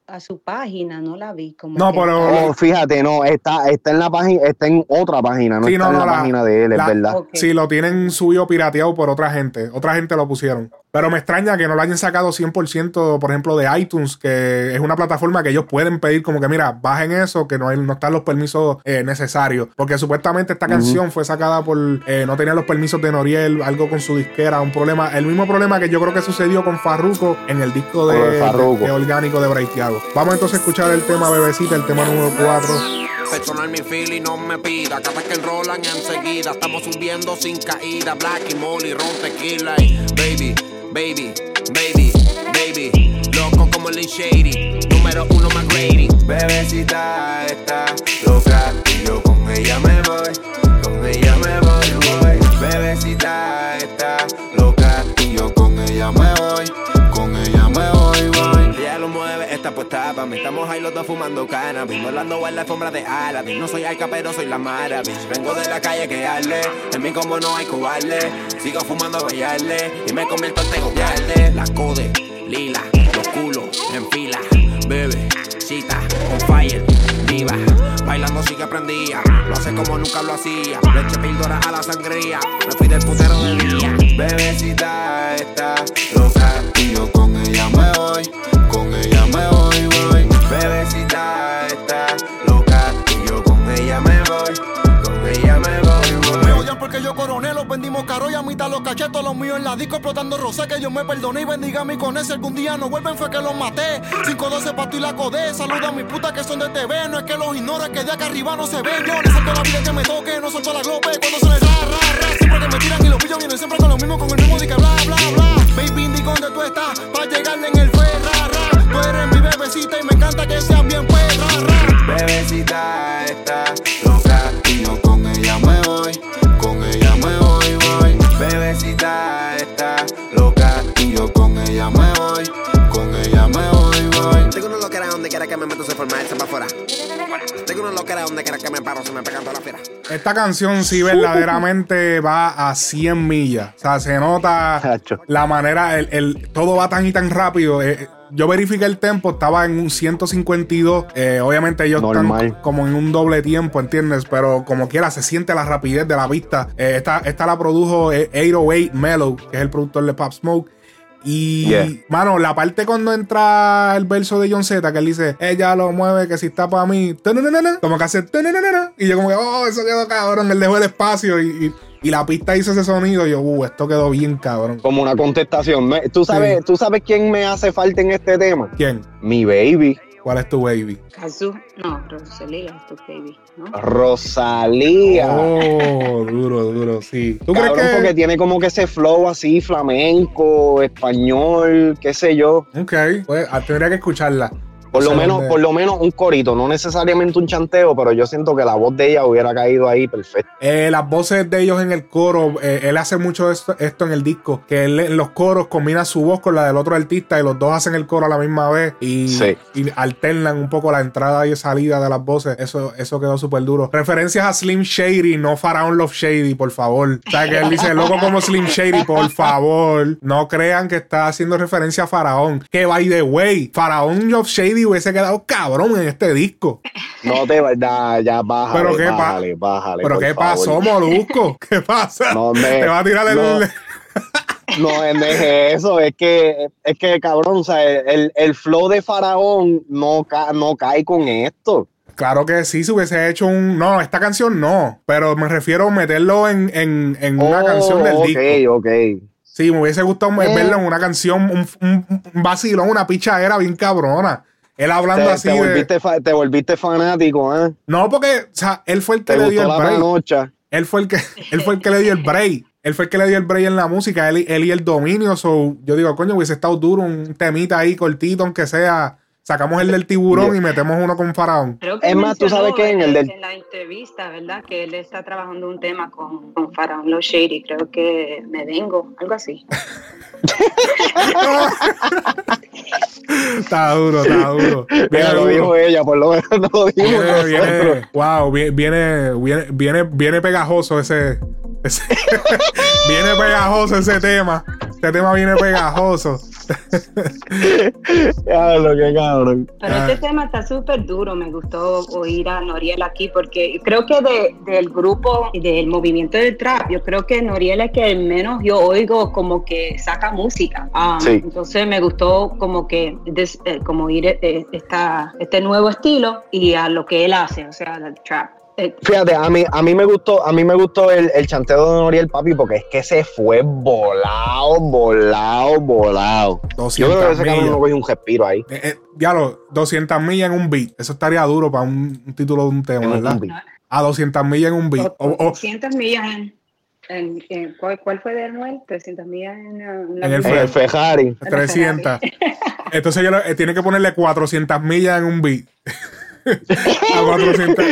a su página, no la vi. Como No, pero- Oh, fíjate, no, está, está en la página, está en otra página, no Sí, está no, en no, la, la- página de él, es verdad. Sí, lo tienen subido pirateado por otra gente. Otra gente lo pusieron. Pero me extraña que no lo hayan sacado 100%, por ejemplo, de iTunes, que es una plataforma que ellos pueden pedir como que, mira, bajen eso, que no, hay- no están los permisos eh, necesarios. Porque supuestamente esta canción fue sacada por, eh, no tenía los permisos de Noriel, algo con su disquera, un problema. El mismo problema que yo creo que sucedió con Farruko en el disco de, Orgánico de Braithiago. Vamos entonces a escuchar el tema Bebecita, el tema número 4. Personal mi feel y no me pida. Cada que enrolan enseguida Estamos subiendo sin caída. Black y molly, ron, tequila y Baby, baby, baby, baby. Loco como Lin Shady Número uno más Grady. Bebecita está loca y yo con ella me voy, con ella me voy, voy. Bebecita está loca y yo con ella me voy, está puesta pa' mí Estamos ahí los dos fumando cannabis Volando en la alfombra de Aladdin. No soy Alca pero soy la Mara bitch. Vengo de la calle que arde En mí como no hay cobarde Sigo fumando bailarle Y me convierto en tego verde La code, lila, los culos en fila. Bebe, chita, on fire, viva Bailando sigue prendía Lo hace como nunca lo hacía. Leche píldora a la sangría Me fui del putero de día. Bebecita está loca. Y yo con ella me voy, con ella porque yo coroné, los vendimos caro y a mitad los cachetos, los míos en la disco explotando rosé, que yo me perdoné y bendiga mi con ese. Algún día no vuelven, fue que los maté. 512 pa' tú y la codé. Saluda a mis putas que son de TV, no es que los ignore, que de acá arriba no se ven. Yo le salto la vida que me toque, no suelto la glope. Cuando suena el ra, ra, siempre que me tiran y los pillos vienen siempre con lo mismo, con el mismo de que bla, bla, bla. Baby, Indy, ¿dónde tú estás? Pa' llegarle en el fe, ra, ra. Tú eres mi bebecita y me encanta que seas bien pues, ra, ra. Bebecita está loca y yo con ella me voy, Bebecita está loca y yo con ella me voy, con ella me voy, voy. Tengo una loquera donde quiera que me meto se forma irse para afuera. Tengo una loquera donde quiera que me paro se me pegan todas las fieras. Esta canción sí verdaderamente va a 100 millas. O sea, se nota la manera, el, el- todo va tan y tan rápido. Eh, yo verifiqué el tempo, estaba en un 152. Eh, obviamente ellos Normal. están como en un doble tiempo, ¿entiendes? Pero como quiera, se siente la rapidez de la pista. Eh, esta, esta la produjo eh, 808 Mellow, que es el productor de Pop Smoke. Y, Yeah. mano, la parte cuando entra el verso de John Z, que él dice, ella lo mueve, que si está para mí, como que hace, y yo como que, oh, eso quedó cabrón, él dejó el espacio y, y- y la pista hizo ese sonido, y yo, uh, esto quedó bien cabrón. Como una contestación. ¿Tú sabes, Sí. ¿Tú sabes quién me hace falta en este tema? ¿Quién? Mi baby, ¿Cuál es tu baby? Kazu, no, Rosalía es tu baby, ¿no? Rosalía. Oh, duro, duro, sí. ¿Tú Cabrón, crees porque que...? tiene como que ese flow así, flamenco, español, qué sé yo. Ok, pues ah, tendría que escucharla. Por lo menos, por lo menos un corito, no necesariamente un chanteo, pero yo siento que la voz de ella hubiera caído ahí perfecto. Eh, las voces de ellos en el coro, eh, él hace mucho esto, esto en el disco, que él en los coros combina su voz con la del otro artista y los dos hacen el coro a la misma vez y, Sí. y alternan un poco la entrada y salida de las voces. Eso, eso quedó súper duro. Referencias a Slim Shady, no Faraón Love Shady, por favor. O sea, que él dice, loco como Slim Shady, por favor. No crean que está haciendo referencia a Faraón. Que by the way, Faraón Love Shady hubiese quedado cabrón en este disco. No te ya, ya bájale, Pero qué pa- bájale, bájale. Pero ¿qué favor. pasó, Molusco? ¿Qué pasa? No, me- Te va a tirar el... no. No, es eso, es que, es que cabrón, o sea, el, el flow de Faraón no, ca- no cae con esto. Claro que sí, si hubiese hecho un... No, esta canción no, pero me refiero a meterlo en, en- en una Oh, canción del ok, disco. ok. Sí, me hubiese gustado Eh. verlo en una canción, un, un, un vacilón, una pichadera bien cabrona. Él hablando te, así te de. volviste fa- te volviste fanático, ¿eh? No, porque, o sea, él fue el que le dio el la break. Él fue el que, él fue el que le dio el break. Él fue el que le dio el break en la música, él, y- él y el dominio. So, yo digo, coño, hubiese estado duro un temita ahí cortito, aunque sea. Sacamos el del tiburón y metemos uno con faraón. Es más, tú sabes que en el del- en la entrevista, ¿verdad? Que él está trabajando un tema con, con Faraón Los Shady. Creo que me vengo, algo así. Está duro, está duro. Viene lo dijo ella, por lo menos no lo dijimos Viene, viene, wow, vi- viene, viene, viene, viene pegajoso ese- viene pegajoso ese tema. Ese tema viene pegajoso. Diablo, qué cabrón. Pero Ah. este tema está súper duro. Me gustó oír a Noriel aquí porque creo que de- del grupo y del movimiento del trap, yo creo que Noriel es que menos yo oigo como que saca música. Um, Sí. Entonces me gustó como que des- eh, como oír eh, esta, este nuevo estilo y a lo que él hace, o sea, el trap. Fíjate, a mí, a mí me gustó, a mí me gustó el, el chanteo de Noriel Papi porque es que se fue volado, volado, volado. Yo 200 creo que ese cabrón no cogió un respiro ahí. Eh, eh, diablo, 200 millas en un beat. Eso estaría duro para un, un título de un tema, En ¿verdad? A 200 millas en un beat. O- o- 300 millas en... en- en- ¿cuál, cuál fue de Anuel? 300 millas en, En el En el Ferrari. 300. Entonces yo eh, tiene que ponerle 400 millas en un beat. a 400.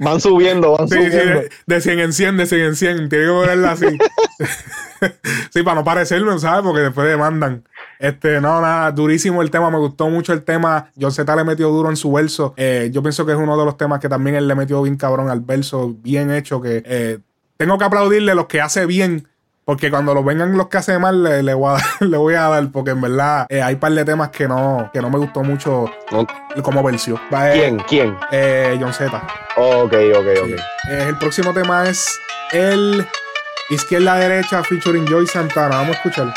van subiendo, van Sí, sí, subiendo. de, de 100 en 100, de 100 en 100. Tiene que ponerla así. sí, para no parecerme, ¿sabes? Porque después demandan. Este, no, nada, durísimo el tema. Me gustó mucho el tema. John Z le metió duro en su verso. Eh, yo pienso que es uno de los temas que también él le metió bien cabrón al verso, bien hecho. Que eh, tengo que aplaudirle los que hace bien. Porque cuando lo vengan los que hace mal, le, le voy, a, dar- le voy a dar. Porque en verdad eh, hay un par de temas que no, que no me gustó mucho como versión. Eh, ¿Quién? ¿Quién? Eh, John Z. Ok, ok, ok. Sí. Eh, el próximo tema es el izquierda derecha featuring Joy Santana. Vamos a escuchar.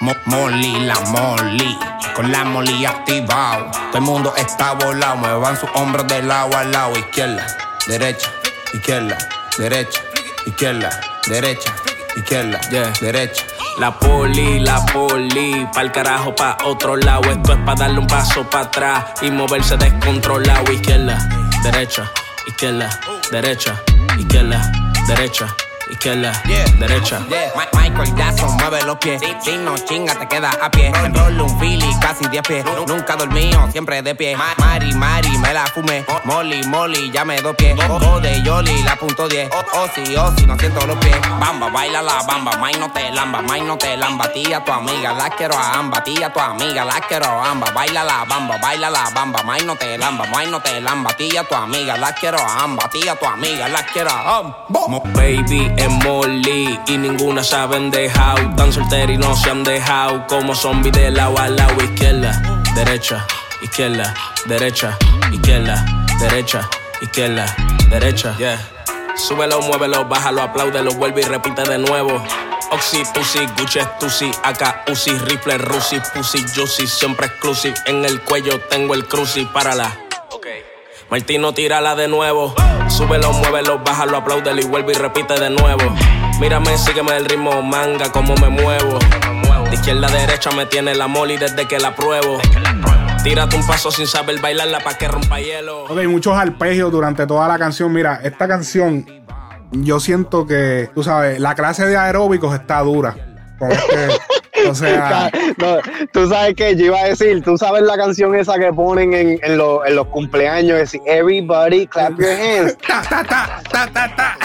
Mo- Molly, la Molly, con la Molly activado. Todo el mundo está volado, muevan sus hombros de lado a lado. Izquierda, derecha, izquierda, derecha, izquierda, derecha, izquierda, derecha. La poli, la poli, pa'l carajo pa' otro lado. Esto es pa' darle un paso para atrás y moverse descontrolado. Izquierda, derecha, izquierda, derecha, izquierda, derecha, izquierda, derecha. Yeah. Ma- Michael Jackson mueve los pies. Si no chinga, te queda a pie. Enrollo un Philly, casi 10 pies. Nunca dormido, siempre de pie. Ma- Mari, Mari, me la fumé. Molly, Molly, ya me do pie. O de Yoli, la punto 10. O si, o si, no siento los pies. Bamba, baila la bamba. May no te lamba, may no te lamba. Tía, tu amiga, la quiero a amba. Tía, tu amiga, la quiero a amba. Baila la bamba, baila la bamba. May no te lamba, may no te lamba. Tía, tu amiga, la quiero a amba. Tía, tu amiga, la quiero a amba. Baby en Molly y ninguna se han dejado. Tan soltera y no se han dejado. Como zombies de lado a lado. Izquierda, derecha, izquierda, derecha, izquierda, derecha, izquierda, derecha. Yeah. Súbelo, muévelo, bájalo, apláudelo, vuelve y repite de nuevo. Oxy, pussy, Gucci, Tusi, acá Uzi, rifle, Rusi, pussy, juicy, siempre exclusive. En el cuello tengo el cruci, párala. Martino, tírala de nuevo. Súbelo, muévelo, bájalo, apláudelo y vuelve y repite de nuevo. Mírame, sígueme el ritmo, manga, como me muevo. De izquierda a derecha me tiene la moli desde que la pruebo. Tírate un paso sin saber bailarla pa' que rompa hielo. Ok, muchos arpegios durante toda la canción. Mira, esta canción, yo siento que, tú sabes, la clase de aeróbicos está dura. O sea, No, tú sabes que yo iba a decir, tú sabes la canción esa que ponen en, en, los- en los cumpleaños, es Everybody clap your hands. ta, ta, ta, ta, ta, ta.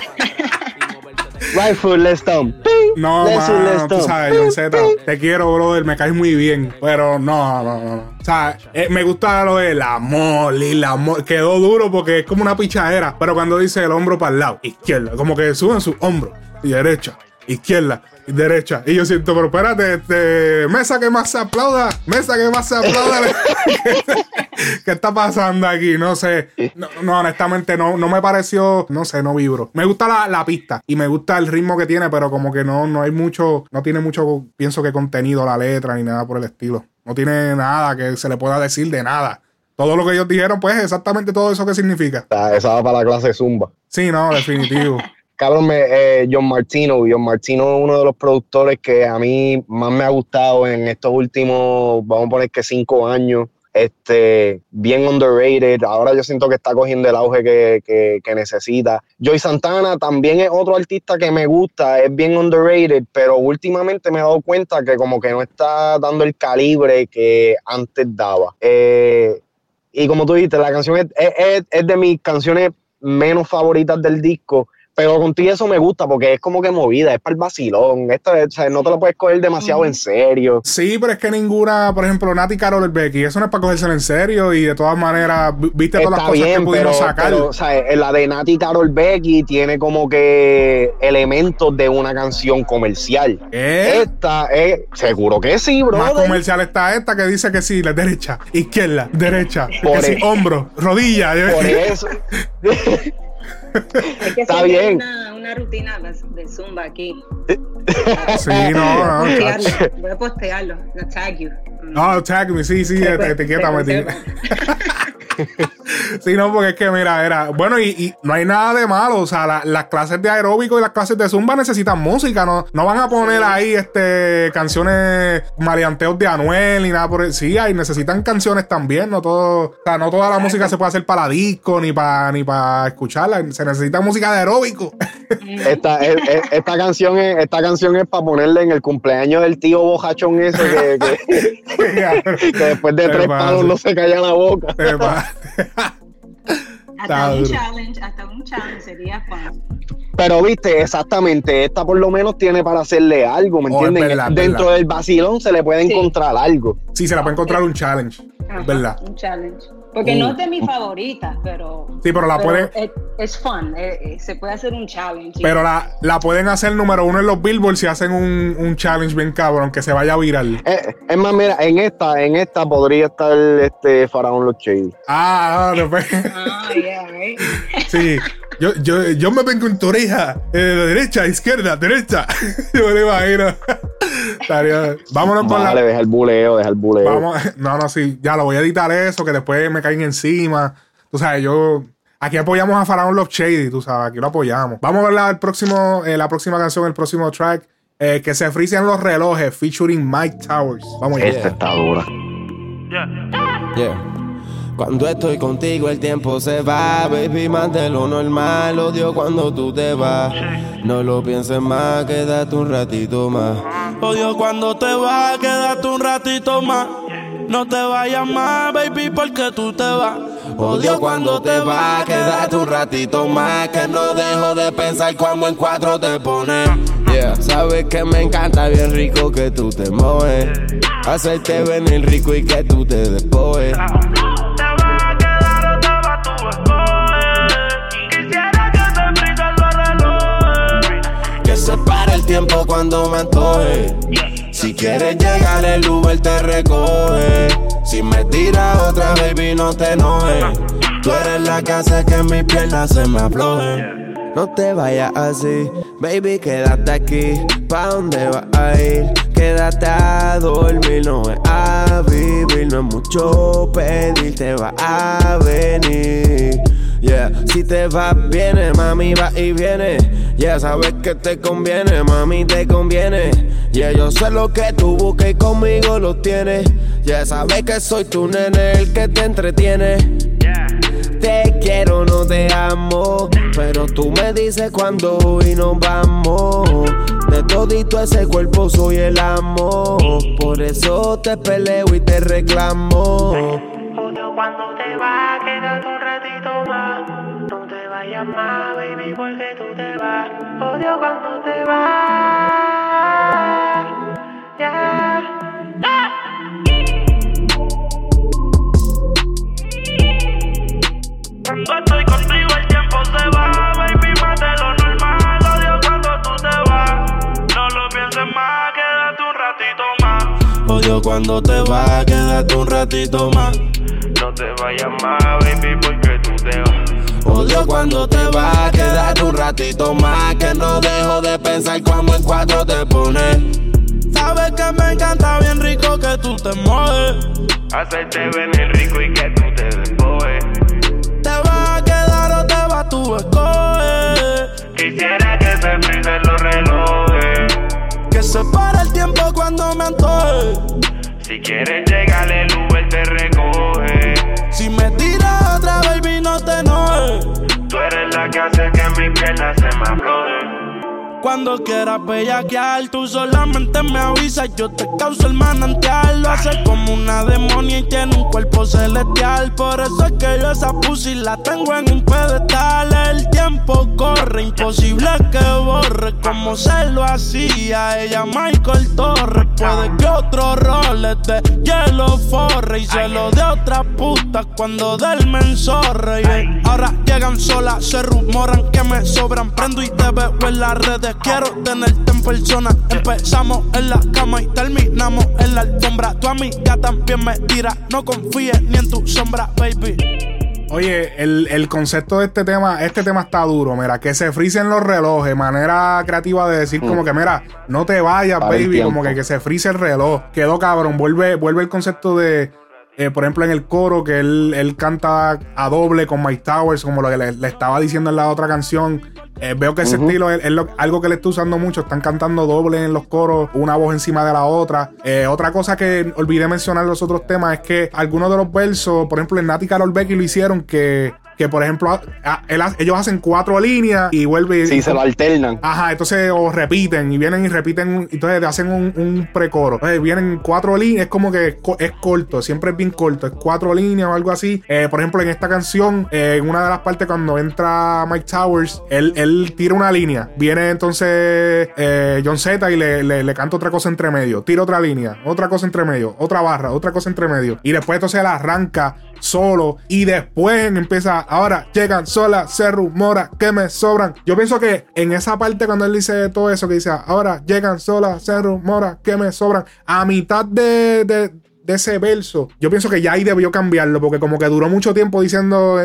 Right foot, let's stomp. No, let's tú sabes, John Z, te quiero, brother, me caes muy bien, pero no, no, no. O sea, eh, me gusta lo de la moli, la moli, quedó duro porque es como una pichadera, pero cuando dice el hombro para el lado, izquierda, como que suben sus hombros, y derecha, izquierda, y derecha, y yo siento, pero espérate, este, mesa que más se aplauda, mesa que más se aplauda, ¿qué está pasando aquí? No sé, no, no, honestamente no, no me pareció, no sé, no vibro. Me gusta la, la pista y me gusta el ritmo que tiene, pero como que no, no hay mucho, no tiene mucho, pienso que contenido la letra ni nada por el estilo. No tiene nada que se le pueda decir de nada. Todo lo que ellos dijeron, pues exactamente todo eso que significa. Ah, Esa va para la clase Zumba. Sí, no, definitivo. Cabrón, me, eh, John Martino. John Martino es uno de los productores que a mí más me ha gustado en estos últimos, vamos a poner que cinco años. este, bien underrated. Ahora yo siento que está cogiendo el auge que, que, necesita. Joy Santana también es otro artista que me gusta, es bien underrated, pero últimamente me he dado cuenta que como que no está dando el calibre que antes daba. Eh, y como tú dijiste, la canción es- es- es de mis canciones menos favoritas del disco, pero contigo eso me gusta porque es como que movida, es para el vacilón. Esto es- o sea, no te lo puedes coger demasiado en serio. Sí, pero es que ninguna, por ejemplo, Nati Carol Becky, eso no es para cogérselo en serio y de todas maneras, vi- viste todas las cosas bien, que pudimos pero, sacar. pero, o sea, en la de Nati Carol Becky tiene como que elementos de una canción comercial. ¿Qué? Esta es, seguro que sí, bro. Más comercial está esta que dice que sí, la derecha, izquierda, derecha, Por que sí, hombro, rodilla. Por eso. Que Está bien. Una, una rutina de, Zumba aquí. Sí, no, no. Voy a postearlo. No tag you. No, tag me, sí, sí, Te- te etiqueta, te. Sí, no, porque es que mira, era. Bueno, y, y no hay nada de malo. O sea, la- las clases de aeróbico y las clases de zumba necesitan música. No, no van a poner ahí este canciones marianteos de Anuel ni nada por el. Sí, ahí necesitan canciones también. No todo. O sea, no toda la música se puede hacer para disco ni para ni para escucharla. Se necesita música de aeróbico. Esta, es- es- esta canción es, esta canción es para ponerle en el cumpleaños del tío bojachón ese que, que- que después de tres palos no se calla la boca. Hasta un challenge, hasta un challenge sería fun. Pero viste, exactamente, esta por lo menos tiene para hacerle algo, ¿me Oh, entienden? verdad, Dentro verdad. del vacilón se le puede Sí. encontrar algo. sí, se la puede encontrar un challenge. Ajá, Es verdad. Un challenge. Porque Uh. no es de mis favoritas, pero. Sí, pero la puede- Es, es fun. eh, eh, se puede hacer un challenge. Pero la, la pueden hacer número uno en los Billboard si hacen un, un challenge bien cabrón, que se vaya viral. Eh, es más, mira, en esta, en esta podría estar este Faraón Los Shady. Ah, ah, después. Ah, yeah, right. Sí. Yo, yo, yo me vengo en tu oreja. eh, de derecha, izquierda, derecha. yo me lo imagino. Estaría- Vámonos por Vale, la. deja el buleo, deja el buleo. Vamos, no, no, sí. Ya lo voy a editar eso, que después me caen encima. Tú sabes, yo. Aquí apoyamos a Faraón Love Shady, tú sabes, aquí lo apoyamos. Vamos a ver la, el próximo, eh, la próxima canción, el próximo track. eh, que se frician los relojes, featuring Mike Towers. Vamos allá. Esta está dura. Yeah. Cuando estoy contigo el tiempo se va, baby, más de lo normal. Odio cuando tú te vas. No lo pienses más, quédate un ratito más. Odio cuando te vas, quédate un ratito más. No te vayas más, baby, porque tú te vas. Odio cuando te vas, quédate un ratito más. Que no dejo de pensar cuando en cuatro te pones. Yeah, sabes que me encanta bien rico que tú te mojes. Hacerte venir rico y que tú te despojes. Cuando me antoje. Si quieres llegar el Uber te recoge. Si me tiras otra baby no te enojes. Tú eres la que hace que mis piernas se me aflojen. No te vayas así, baby, quédate aquí. ¿Pa' dónde vas a ir? Quédate a dormir, no es a vivir, no es mucho pedir, te va a venir. Yeah, si te vas, viene, mami, va y viene. Yeah, sabes que te conviene, mami, te conviene. Yeah, yo sé lo que tú buscas y conmigo lo tienes. Yeah, sabes que soy tu nene, el que te entretiene. Te quiero, no te amo. Pero tú me dices cuándo y nos vamos. De todito ese cuerpo soy el amo. Por eso te peleo y te reclamo. Cuando te vas, más, baby, porque tú te vas. Odio cuando te vas. Yeah. Cuando estoy contigo el tiempo se va, baby, más de lo normal. Odio cuando tú te vas. No lo pienses más, quédate un ratito más. Odio cuando te vas, quédate un ratito más. No te vayas más, baby, porque. Odio cuando te vas, quédate un ratito más. Que no dejo de pensar cuando en cuatro te pones. Sabes que me encanta bien rico que tú te mueves. Hacerte venir rico y que tú te despojes. Te vas a quedar o te vas, tú escoges. Quisiera que se frisen los relojes. Que se pare el tiempo cuando me antoje. Si quieres llegar el Uber te recoge. Si me tiras otra, baby, no te enojes. Tú eres la que hace que mi piernas se me aflojen. Cuando quieras bellaquear, tú solamente me avisas. Yo te causo el manantial. Lo hace como una demonia y tiene un cuerpo celestial. Por eso es que yo esa pussy la tengo en un pedestal. El tiempo corre, imposible que borre. Como se lo hacía ella, Michael Torres. Puede que otro rol de hielo forre y se lo de otra puta cuando del mensorre. Ahora llegan solas, se rumoran que me sobran. Prendo y te veo en las redes Quiero tenerte en persona. Empezamos en la cama y terminamos en la alfombra. Tu amiga también me tira. No confíes ni en tu sombra, baby. Oye, el, concepto de este tema, este tema está duro, mira, que se frisen los relojes, manera creativa de decir como que, mira, no te vayas, baby, como que, que se frise el reloj. Quedó cabrón, vuelve, vuelve el concepto de, eh, por ejemplo, en el coro, que él, canta a doble con Mike Towers, como lo que le, estaba diciendo en la otra canción. Eh, veo que ese estilo es, algo que le está usando mucho. Están cantando doble en los coros, una voz encima de la otra. Eh, otra cosa que olvidé mencionar en los otros temas es que algunos de los versos, por ejemplo, en Nati Carol Becky lo hicieron que que por ejemplo ellos hacen cuatro líneas y vuelven sí se lo alternan. Ajá entonces o repiten y vienen y repiten entonces hacen un, un precoro. Entonces vienen cuatro líneas es como que es corto siempre es bien corto es cuatro líneas o algo así. Eh, por ejemplo en esta canción eh, en una de las partes cuando entra Mike Towers él, él tira una línea. Viene entonces eh, John Z y le, le, canta otra cosa entre medio. Tira otra línea otra cosa entre medio otra barra otra cosa entre medio. Y después entonces él arranca solo y después empieza, ahora llegan solas, se rumora que me sobran. Yo pienso que en esa parte cuando él dice todo eso, que dice, ahora llegan solas, se rumora que me sobran, a mitad de, de, ese verso, yo pienso que ya ahí debió cambiarlo, porque como que duró mucho tiempo diciendo,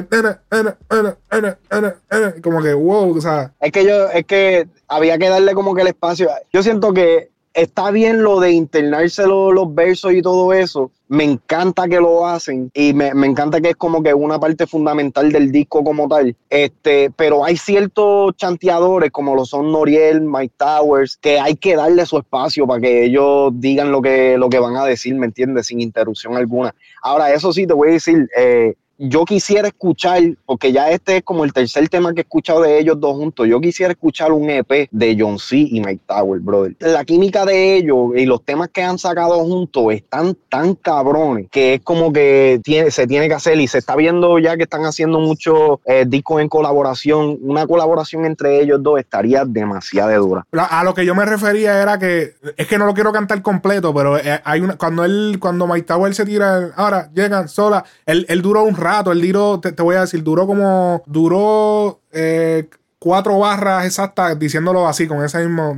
como que, wow, o sea. Es que yo, es que había que darle como que el espacio. Yo siento que está bien lo de internarse los versos y todo eso. Me encanta que lo hacen y me, encanta que es como que una parte fundamental del disco como tal. Este, pero hay ciertos chanteadores como lo son Noriel, Mike Towers, que hay que darle su espacio para que ellos digan lo que, lo que van a decir, ¿me entiendes? Sin interrupción alguna. Ahora, eso sí, te voy a decir, eh, yo quisiera escuchar, porque ya este es como el tercer tema que he escuchado de ellos dos juntos, yo quisiera escuchar un EP de John C. y Mike Tower, brother. La química de ellos y los temas que han sacado juntos están tan cabrones que es como que se tiene que hacer y se está viendo ya que están haciendo muchos eh, discos en colaboración. Una colaboración entre ellos dos estaría demasiado dura. A lo que yo me refería era que, es que no lo quiero cantar completo, pero eh, hay una, cuando él, cuando Mike Tower se tira, ahora llegan sola, él, él duró un rato el duro, te, voy a decir, duró como, duró eh, cuatro barras exactas diciéndolo así, con ese mismo.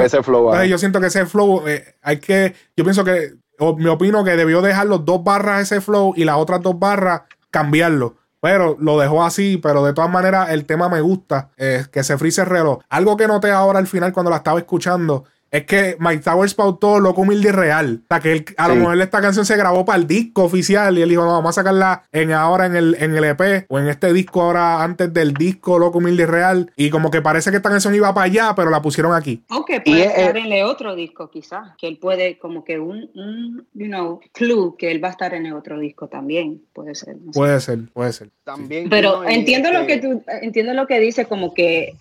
ese flow. yo siento que ese flow, eh, hay que, yo pienso que, me opino que debió dejar los dos barras ese flow y las otras dos barras cambiarlo. Pero lo dejó así, pero de todas maneras el tema me gusta, eh, que se frise el reloj. Algo que noté ahora al final cuando la estaba escuchando es que Mike Towers pautó Loco Humilde y Real. O sea, que él, a lo mejor esta canción se grabó para el disco oficial y él dijo, no, vamos a sacarla en ahora en el, en el EP o en este disco ahora antes del disco Loco Humilde y Real. Y como que parece que esta canción iba para allá, pero la pusieron aquí. Aunque puede estar en el otro disco quizás, que él puede como que un, un, you know, clue que él va a estar en el otro disco también, puede ser. puede ser, puede ser. También. Pero entiendo lo que tú, entiendo lo que dice como que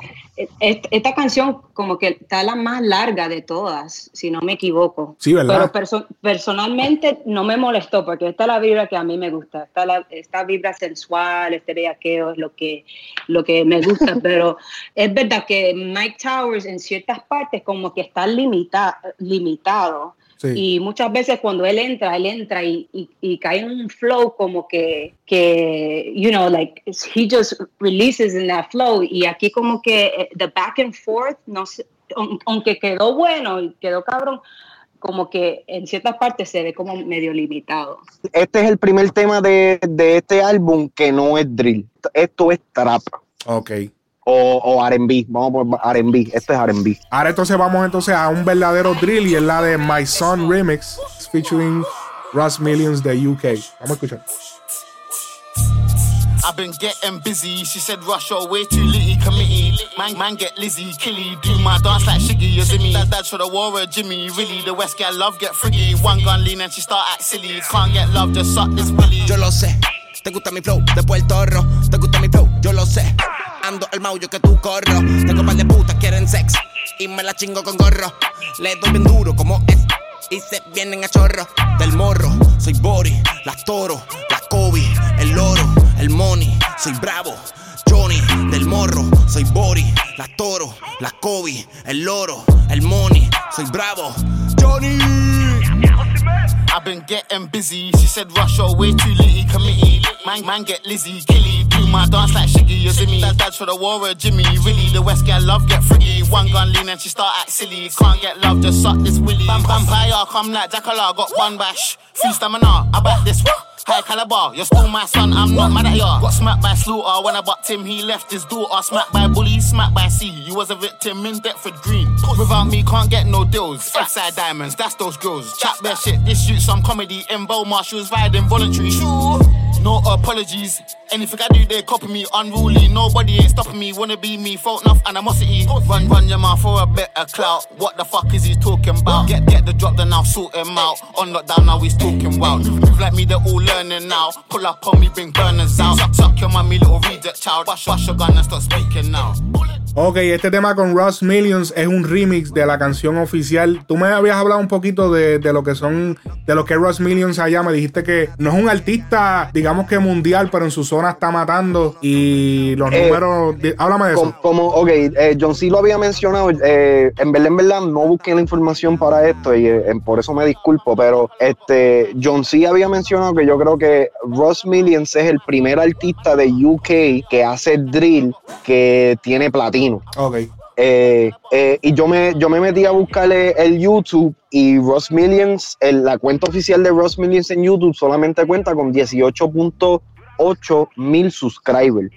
esta canción como que está la más larga de todas, si no me equivoco. Sí, ¿verdad? Pero personalmente no me molestó porque esta es la vibra que a mí me gusta. Esta, la, esta vibra sensual, este bellaqueo es lo que, lo que me gusta. pero es verdad que Mike Towers en ciertas partes como que está limita, limitado. Y muchas veces cuando él entra, él entra y, y, cae en un flow como que, que, you know, like, he just releases in that flow. Y aquí como que eh, the back and forth, no sé, aunque quedó bueno y quedó cabrón, como que en ciertas partes se ve como medio limitado. Este es el primer tema de, de este álbum que no es drill. Esto es trap. Ok o, o R&B, vamos por R&B, este es R&B. Ahora entonces vamos entonces a un verdadero drill y es la de My Son Remix featuring Russ Millions de UK. Vamos a escuchar. I've been getting busy. She said, Rush, way too litty committee. Man, man, get Lizzie, killy. Do my dance like Shiggy, you see me. That dad should have wore a Jimmy. Really, the West get love, get friggy. One gun lean and she start act silly. Can't get love, just suck this willy. Yo lo sé. Te gusta mi flow de Puerto Rico. Yo lo sé. Ando el maullo que tú corro. Tengo par de putas, quieren sex. Y me la chingo con gorro. Le doy bien duro como es. Y se vienen a chorro del morro. Soy Bori, las toro, la Kobe, el loro, el money. Soy bravo. Johnny del morro, soy Bori, la toro, la Kobe, el loro, el money, soy bravo. Johnny. I've been getting busy. She said, Rush, you're way too litty, committee. Man, man, get Lizzie, Gilly. My dance like Shiggy, you see me. That dad's for the war of Jimmy. Really, the West get love, get friggy. One gun lean and she start act silly. Can't get love, just suck this willy. Bam, vampire, come like Jackala, got one bash. Free stamina, I back this. High caliber, you're still my son, I'm not mad at ya. Got smacked by Slaughter when I bucked him, he left his daughter. Smacked by Bully, smacked by C. You was a victim in Deptford Green. Without me, can't get no deals. Outside diamonds, that's those girls. Chat their shit, this shoots some comedy. In Bow Marshall's riding voluntary. Sure. No apologies. Anything I do, they copy me. Unruly, nobody ain't stopping me. Wanna be me, fault enough animosity. Run, run your mouth for a of clout. What the fuck is he talking about? Get, get the drop, then I'll sort him out. On lockdown, now he's talking wild. Move, move like me, they're all learning now. Pull up on me, bring burners out. Suck, suck your mommy, little reject child. Wash, wash your gun and start speaking now. Ok, este tema con Ross Millions es un remix de la canción oficial. Tú me habías hablado un poquito de, de lo que son, de lo que es Ross Millions allá. Me dijiste que no es un artista, digamos que mundial, pero en su zona está matando y los Eh, números. Háblame de eso. como, ok, eh, John C lo había mencionado, eh, en verdad, en verdad, no busqué la información para esto y eh, por eso me disculpo, pero este, John C había mencionado que yo creo que Ross Millions es el primer artista de UK que hace drill que tiene platino. Ok. Eh, eh, y yo me, yo me metí a buscarle el YouTube y Ross Millions, el- la cuenta oficial de Ross Millions en YouTube solamente cuenta con 18.8 mil subscribers.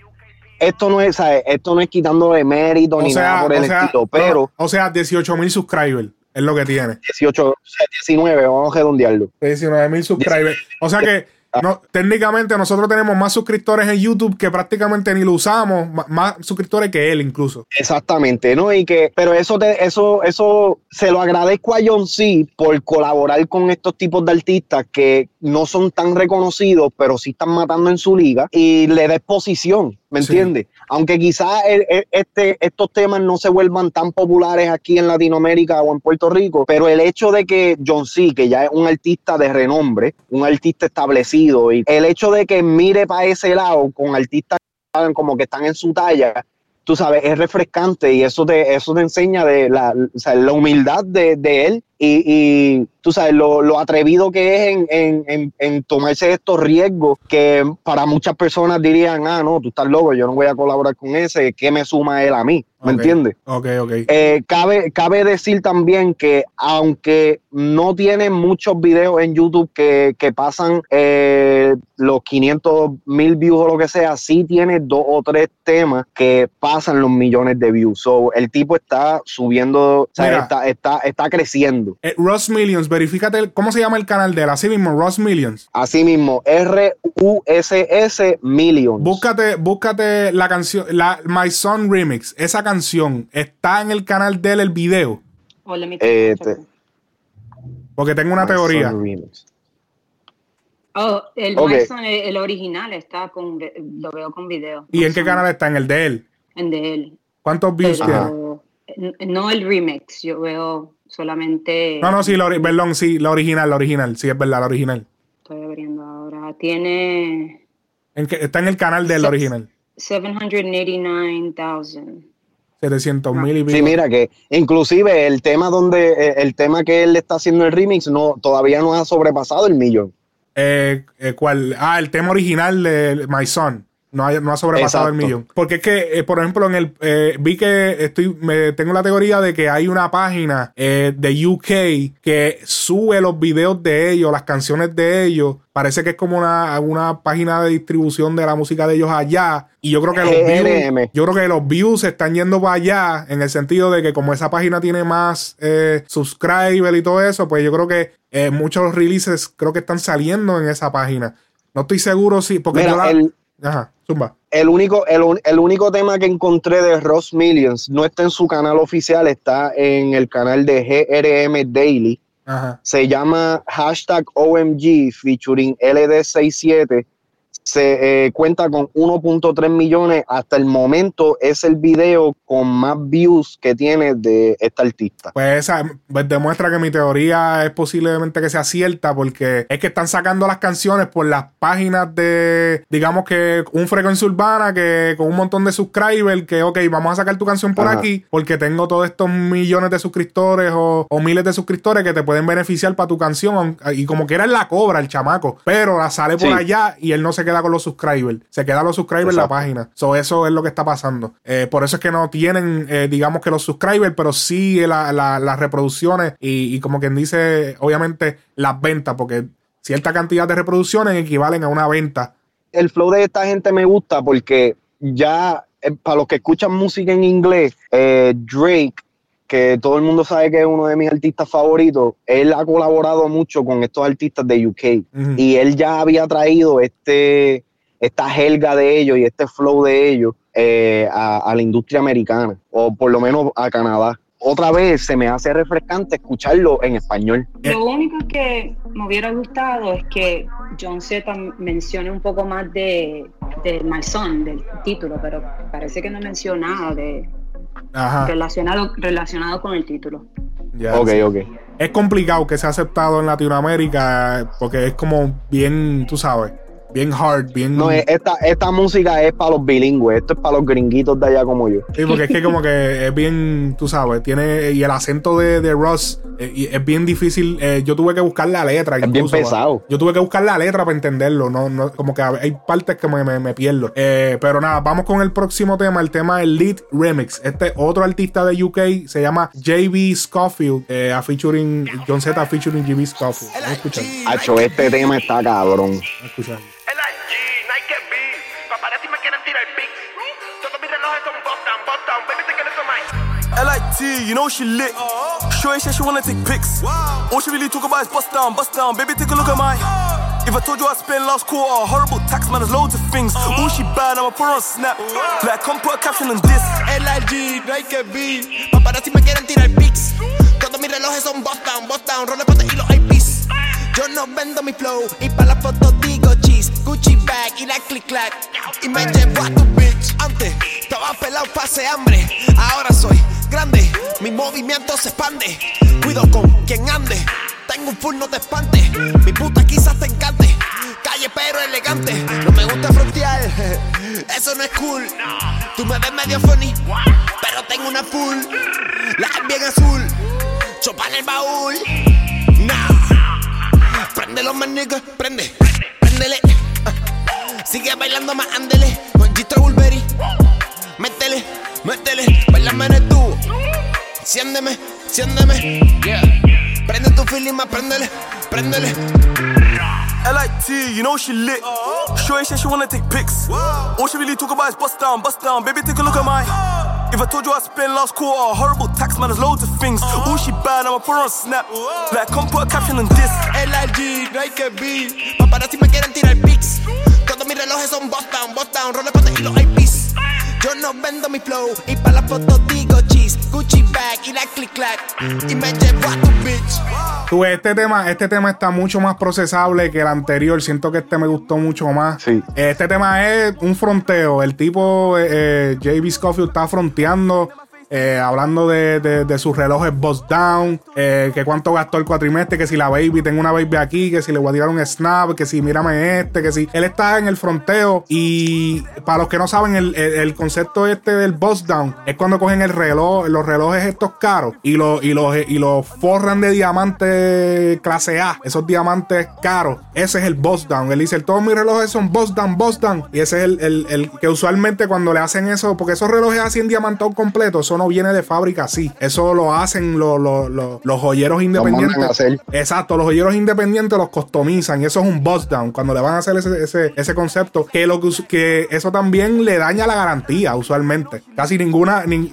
Esto no es, ¿sabes? esto no es quitándole mérito O ni nada por el sea, estilo, pero o sea, 18 mil subscribers es lo que tiene. 18, o sea, 19, vamos a redondearlo. 19 mil subscribers. O sea que no, técnicamente nosotros tenemos más suscriptores en YouTube que prácticamente ni lo usamos, más, suscriptores que él incluso. Exactamente, ¿no? Y que, pero eso te, eso, eso se lo agradezco a John C por colaborar con estos tipos de artistas que no son tan reconocidos, pero sí están matando en su liga y le da exposición, ¿me Sí. entiendes? Aunque quizás este, estos temas no se vuelvan tan populares aquí en Latinoamérica o en Puerto Rico, pero el hecho de que John C, que ya es un artista de renombre, un artista establecido, y el hecho de que mire para ese lado con artistas que saben como que están en su talla, tú sabes, es refrescante y eso te, eso te enseña de la, o sea, la humildad de, de él y, y, tú sabes, lo, lo atrevido que es en, en- en- en tomarse estos riesgos que para muchas personas dirían, ah, no, tú estás loco, yo no voy a colaborar con ese, ¿qué me suma él a mí? ¿Me Ok. entiendes? Ok, ok. Eh, cabe, cabe decir también que aunque no tiene muchos videos en YouTube que, que pasan eh, los 500 mil views o lo que sea, sí tiene dos o tres temas que pasan los millones de views. So, el tipo está subiendo, o sea, Mira. está, está, está creciendo. Eh, Ross Millions, verifícate el- cómo se llama el canal de él, así mismo, Ross Millions. Así mismo, R-U-S-S Millions. Búscate, búscate la canción, la My Son Remix. Esa canción está en el canal de él, el video. Oh, let me Eh, check. te- Porque tengo una My teoría. Son Remix. Oh, el Ok. My Son, el, el original está con, lo veo con video. ¿Y en qué canal está? En el de él. En de él. ¿Cuántos views tiene? No el remix, yo veo solamente. No, no, sí, la perdón, sí, la original, la original. Sí, es verdad, la original. Estoy abriendo ahora. Tiene En que, está en el canal del original. 789,000. 700 mil y pico. Sí, mira que inclusive el tema donde eh, el tema que él está haciendo el remix no todavía no ha sobrepasado el millón. Eh, eh, ¿cuál? Ah, el tema original de My Son. No ha, no ha sobrepasado el millón. Porque es que, eh, por ejemplo, en el eh, vi que estoy, me, tengo la teoría de que hay una página eh, de UK que sube los videos de ellos, las canciones de ellos. Parece que es como una, una página de distribución de la música de ellos allá. Y yo creo que los views, yo creo que los views se están yendo para allá en el sentido de que como esa página tiene más subscribers y todo eso, pues yo creo que muchos releases creo que están saliendo en esa página. No estoy seguro si, porque Mira, yo la... el- Ajá, zumba. El único, el, el único tema que encontré de Ross Millions no está en su canal oficial, está en el canal de GRM Daily. Ajá. Se llama hashtag OMG featuring LD67 se eh, cuenta con 1.3 millones. Hasta el momento es el video con más views que tiene de esta artista. Pues esa pues demuestra que mi teoría es posiblemente que sea cierta porque es que están sacando las canciones por las páginas de, digamos que un frecuencia urbana que con un montón de subscribers que, ok, vamos a sacar tu canción por Ajá. aquí porque tengo todos estos millones de suscriptores o, o miles de suscriptores que te pueden beneficiar para tu canción y como quiera él la cobra el chamaco, pero la sale por Sí. allá y él no se queda con los subscribers, se queda los subscribers en la página. So, eso es lo que está pasando. Eh, por eso es que no tienen, eh, digamos que los subscribers, pero sí la- la- las reproducciones y, y como quien dice, obviamente las ventas, porque cierta cantidad de reproducciones equivalen a una venta. el flow de esta gente me gusta porque ya, eh, para los que escuchan música en inglés, eh, Drake, que todo el mundo sabe que es uno de mis artistas favoritos, él ha colaborado mucho con estos artistas de UK Ujú. y él ya había traído este, esta helga de ellos y este flow de ellos eh, a, a la industria americana, o por lo menos a Canadá. Otra vez se me hace refrescante escucharlo en español. Lo único que me hubiera gustado es que John Z mencione un poco más de, de Malzón, del título, pero parece que no menciona nada de, Ajá. relacionado, relacionado con el título. ya, Ok, sí. ok. Es complicado que sea aceptado en Latinoamérica eh, porque es como bien, tú sabes, bien hard, bien... No, esta, esta música es para los bilingües, esto es para los gringuitos de allá como yo. Sí, porque es que como que es bien, tú sabes, tiene, y el acento de, de Ross eh, es bien difícil, eh, yo tuve que buscar la letra. bien incluso, pesado. ¿va? Yo tuve que buscar la letra para entenderlo, no, no, como que hay partes que me, me- me pierdo. Eh, pero nada, vamos con el próximo tema, el tema del Lead Remix. Este otro artista de UK se llama JB Scofield, a featuring, John Z featuring JB Scofield. Vamos a escuchar, vamos Hacho, este tema está cabrón. a escuchar. LIT, you know she lit. Sure said she wanna take pics. All she really talk about is bust down, bust down. Baby, take a look at my. If I told you I spent last quarter, horrible tax man, there's loads of things. All she bad, I'ma put her on snap. Like, come put a caption on this. LIG, Nike B, paparazzi me quieren tirar pics. Todos mis relojes son bust down, bust down, roles pate y los IPs. Yo no vendo mi flow y para la foto digo cheese, Gucci bag y la click clack. Y me llevo a tu bitch. Antes estaba pelado, pase hambre. Ahora soy mi movimiento se expande. Cuido con quien ande. Tengo un full, no te espante. Mi puta quizás te encante. Calle pero elegante. No me gusta frontear, eso no es cool. Tú me ves medio funny, pero tengo una full. La es bien azul. Chopa el baúl. Nah. Préndelo más nigga, prende, préndele. Ah. Sigue bailando más, ándele. Con Gistro Bulberry. Métele, métele, bailame en el tubo. Enciéndeme, enciéndeme. Yeah. Prende tu feeling más, préndele, préndele. LIT, you know she lit. Sure said she wanna take pics. All she really talk about is bust down, bust down. Baby, take a look at my. If I told you I spent last quarter, horrible tax man, there's loads of things. Uh-huh. All she bad, I'ma put her on snap. Like, come put a caption on this. LIG, Nike B, paparazzi me quieren tirar pics. Todos mis relojes son bust down, bust down, roles pate y los IPs. Yo no vendo mi flow y para la foto digo cheese, Gucci bag y la click clack. Y me llevo a tu bitch. Tú este tema, este tema está mucho más procesable que el anterior. Siento que este me gustó mucho más. Sí. Este tema es un fronteo. El tipo, eh, eh, JB Scofield, está fronteando. Eh, hablando de, de- sus relojes Bust Down, eh, que cuánto gastó el cuatrimestre, que si la baby, tengo una baby aquí, que si le voy a tirar un snap, que si mírame este, que si. Él está en el fronteo y para los que no saben, el, el- concepto este del Bust Down es cuando cogen el reloj, los relojes estos caros y los, y los, y los forran de diamante clase A, esos diamantes caros. Ese es el Bust Down. Él dice, todos mis relojes son Bust Down, Bust Down. Y ese es el, el- que usualmente cuando le hacen eso, porque esos relojes así en diamantado completo, eso no viene de fábrica así. Eso lo hacen los, los, los- los joyeros independientes. Exacto, los joyeros independientes los customizan y eso es un bust down cuando le van a hacer ese, ese, ese concepto que lo que, que eso también le daña la garantía usualmente. Casi ninguna, ni-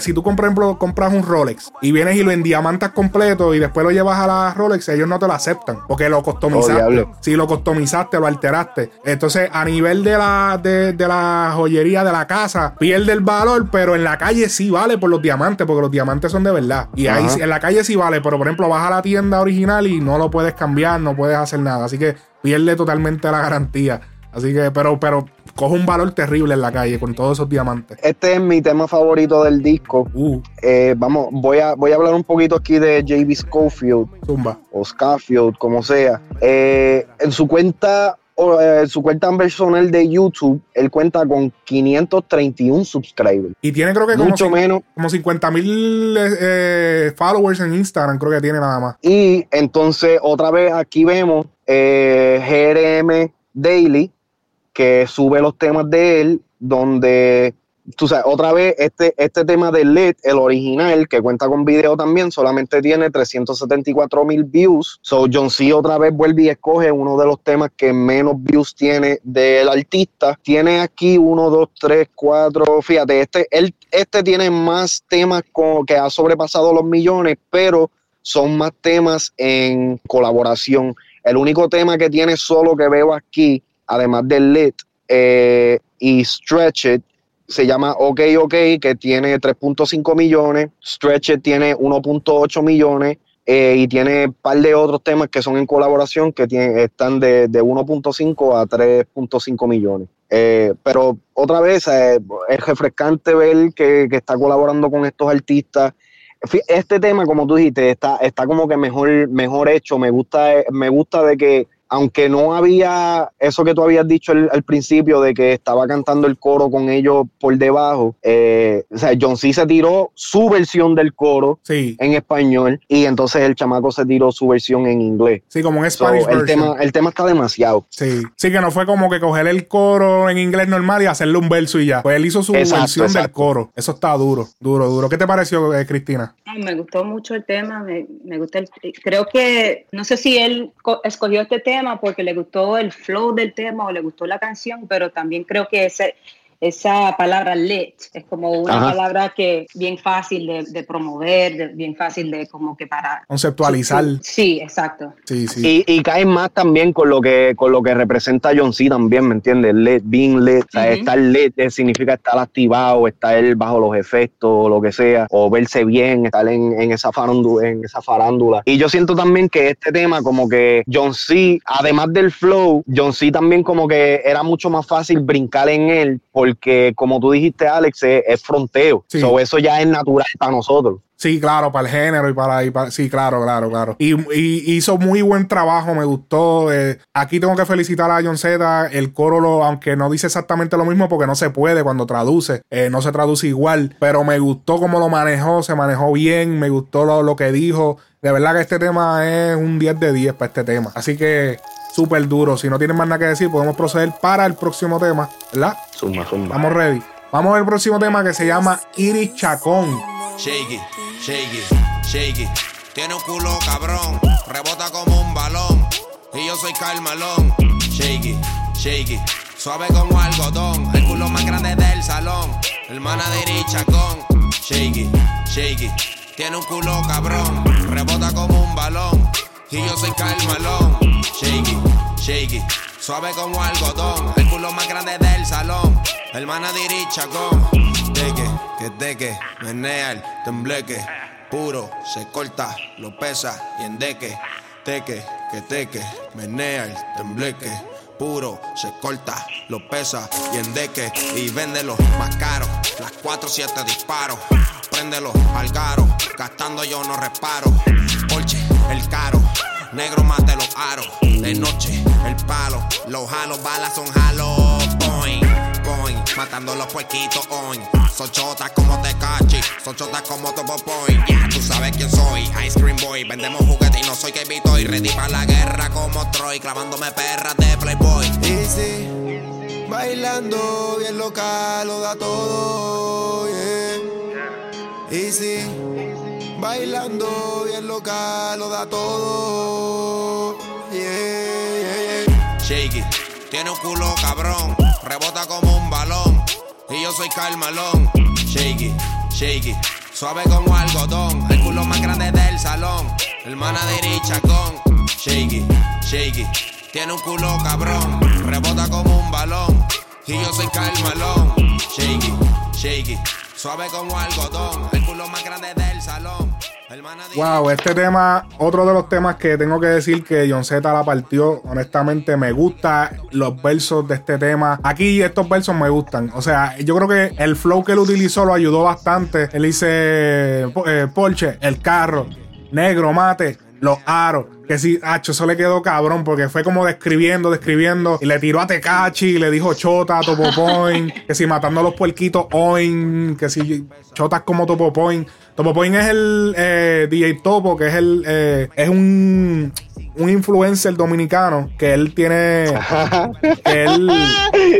si tú por ejemplo compras un Rolex y vienes y lo endiamantas completo y después lo llevas a la Rolex, ellos no te lo aceptan porque lo Oh, customizaste. diablo. si lo customizaste, lo alteraste. Entonces, a nivel de la, de, de la joyería de la casa, pierde el valor, pero en la calle sí vale por los diamantes, porque los diamantes son de verdad. Y ahí Ajá. sí- en la calle sí vale, pero por ejemplo, vas a la tienda original y no lo puedes cambiar, no puedes hacer nada. Así que pierde totalmente la garantía. Así que, pero, pero coge un valor terrible en la calle con todos esos diamantes. Este es mi tema favorito del disco. Uh, Eh, vamos, voy a, voy a hablar un poquito aquí de JB Schofield zumba. o Scafield, como sea. Eh, en su cuenta, eh, su cuenta personal de YouTube, él cuenta con 531 subscribers. Y tiene creo que como, Mucho cin- menos. como 50 mil eh, followers en Instagram, creo que tiene nada más. Y entonces, otra vez aquí vemos eh, GRM Daily, que sube los temas de él, donde, tú sabes, otra vez este, este tema de LED, el original, que cuenta con video también, solamente tiene 374 mil views. So, John C. otra vez vuelve y escoge uno de los temas que menos views tiene del artista. Tiene aquí uno, dos, tres, cuatro, fíjate, este, él, este tiene más temas con, que ha sobrepasado los millones, pero son más temas en colaboración. El único tema que tiene solo que veo aquí, además del Lit eh, y Stretch It, se llama OK OK, que tiene 3.5 millones. Stretch tiene 1.8 millones. eh, y tiene un par de otros temas que son en colaboración que están de, de 1.5 a 3.5 millones. Eh, pero otra vez eh, es refrescante ver que, que está colaborando con estos artistas este tema, como tú dijiste, está, está como que mejor, mejor hecho. Me gusta, me gusta de que, aunque no había eso que tú habías dicho al, al principio, de que estaba cantando el coro con ellos por debajo, eh, o sea, John C se tiró su versión del coro Sí, en español y entonces el chamaco se tiró su versión en inglés. sí, como un So, Spanish el, tema, el tema está demasiado. Sí. sí, que no fue como que coger el coro en inglés normal y hacerle un verso y ya. Pues él hizo su Exacto, versión del coro. Eso está duro, duro, duro. ¿Qué te pareció, eh, Cristina? Ah, me gustó mucho el tema, me, me gusta el, creo que, no sé si él co- escogió este tema porque le gustó el flow del tema o le gustó la canción, pero también creo que ese, esa palabra lit es como una Ajá. palabra que bien fácil de, de promover, de- bien fácil de como que para... Conceptualizar. Sí, exacto. Sí, sí. Y, y cae más también con lo que con lo que representa John C también, ¿me entiendes? Lit, being lit, o sea, estar lit significa estar activado, estar bajo los efectos, o lo que sea, o verse bien, estar en, en esa farándula, en esa farándula. Y yo siento también que este tema, como que John C, además del flow, John C también como que era mucho más fácil brincar en él, porque como tú dijiste, Alex, es, es fronteo. Sí. So, eso ya es natural para nosotros. Sí, claro, para el género y para, y para- sí, claro, claro, claro. Y, y hizo muy buen trabajo, me gustó. eh, aquí tengo que felicitar a John Z. El coro, lo, aunque no dice exactamente lo mismo porque no se puede cuando traduce, eh, no se traduce igual, pero me gustó cómo lo manejó, se manejó bien, me gustó lo, lo que dijo. De verdad que este tema es un 10 de 10 para este tema. Así que súper duro. Si no tienen más nada que decir, podemos proceder para el próximo tema, ¿verdad? Zumba, zumba. Vamos ready. Vamos al próximo tema que se llama Iris Chacón. Shaky, shaky, shaky. Tiene un culo cabrón, rebota como un balón. Y yo soy Carmalón. Shaky, shaky. Suave como algodón, el culo más grande del salón. Hermana de Chacón. Shaky, shaky. Tiene un culo cabrón, rebota como un balón. Y yo soy Carmalón. Shaky, shaky. Suave como algodón, el culo más grande del salón. Hermana de Chacón. Teque, que teque, menea el tembleque. Puro, se corta, lo pesa y endeque. Teque, que teque, menea el tembleque. Puro, se corta, lo pesa y endeque. Y véndelo más caro, las 4-7 disparos. Préndelo al caro, gastando yo no reparo. Porche, el caro, negro mate los aros. De noche, el palo, los jalos, balas son jalos. Boing, boing, matando los puerquitos, oin. Son chotas como Tecachi, son chotas como Topo Point. Ya tú sabes quién soy, Ice Cream Boy. Vendemos juguetes y no soy que y Ready para la guerra como Troy, clavándome perras de Playboy. Easy, bailando bien local, lo da todo, yeah. Easy, bailando bien local, lo da todo, yeah, yeah, yeah. Shaky, tiene un culo cabrón, rebota como un balón. Y yo soy Carmalón. Shaky, shaky, suave como algodón. El culo más grande del salón. Hermana de Chacón. Shaky, shaky, tiene un culo cabrón, rebota como un balón. Y yo soy Carmalón. Shaky, shaky, suave como algodón. El culo más grande del salón. Wow, este tema, otro de los temas que tengo que decir que John Z la partió. Honestamente, me gusta los versos de este tema. Aquí estos versos me gustan. O sea, yo creo que el flow que él utilizó lo ayudó bastante. Él dice eh, Porsche, el carro, negro, mate, los aros. Que sí, hacho, eso le quedó cabrón porque fue como describiendo, describiendo. Y le tiró a Tecachi, le dijo chota, Topopoint. que si matando a los puerquitos, oin. Que si chotas como Topopoint. Topopoint es el eh, DJ Topo, que es el. eh, es un. Un influencer dominicano que él tiene. que él.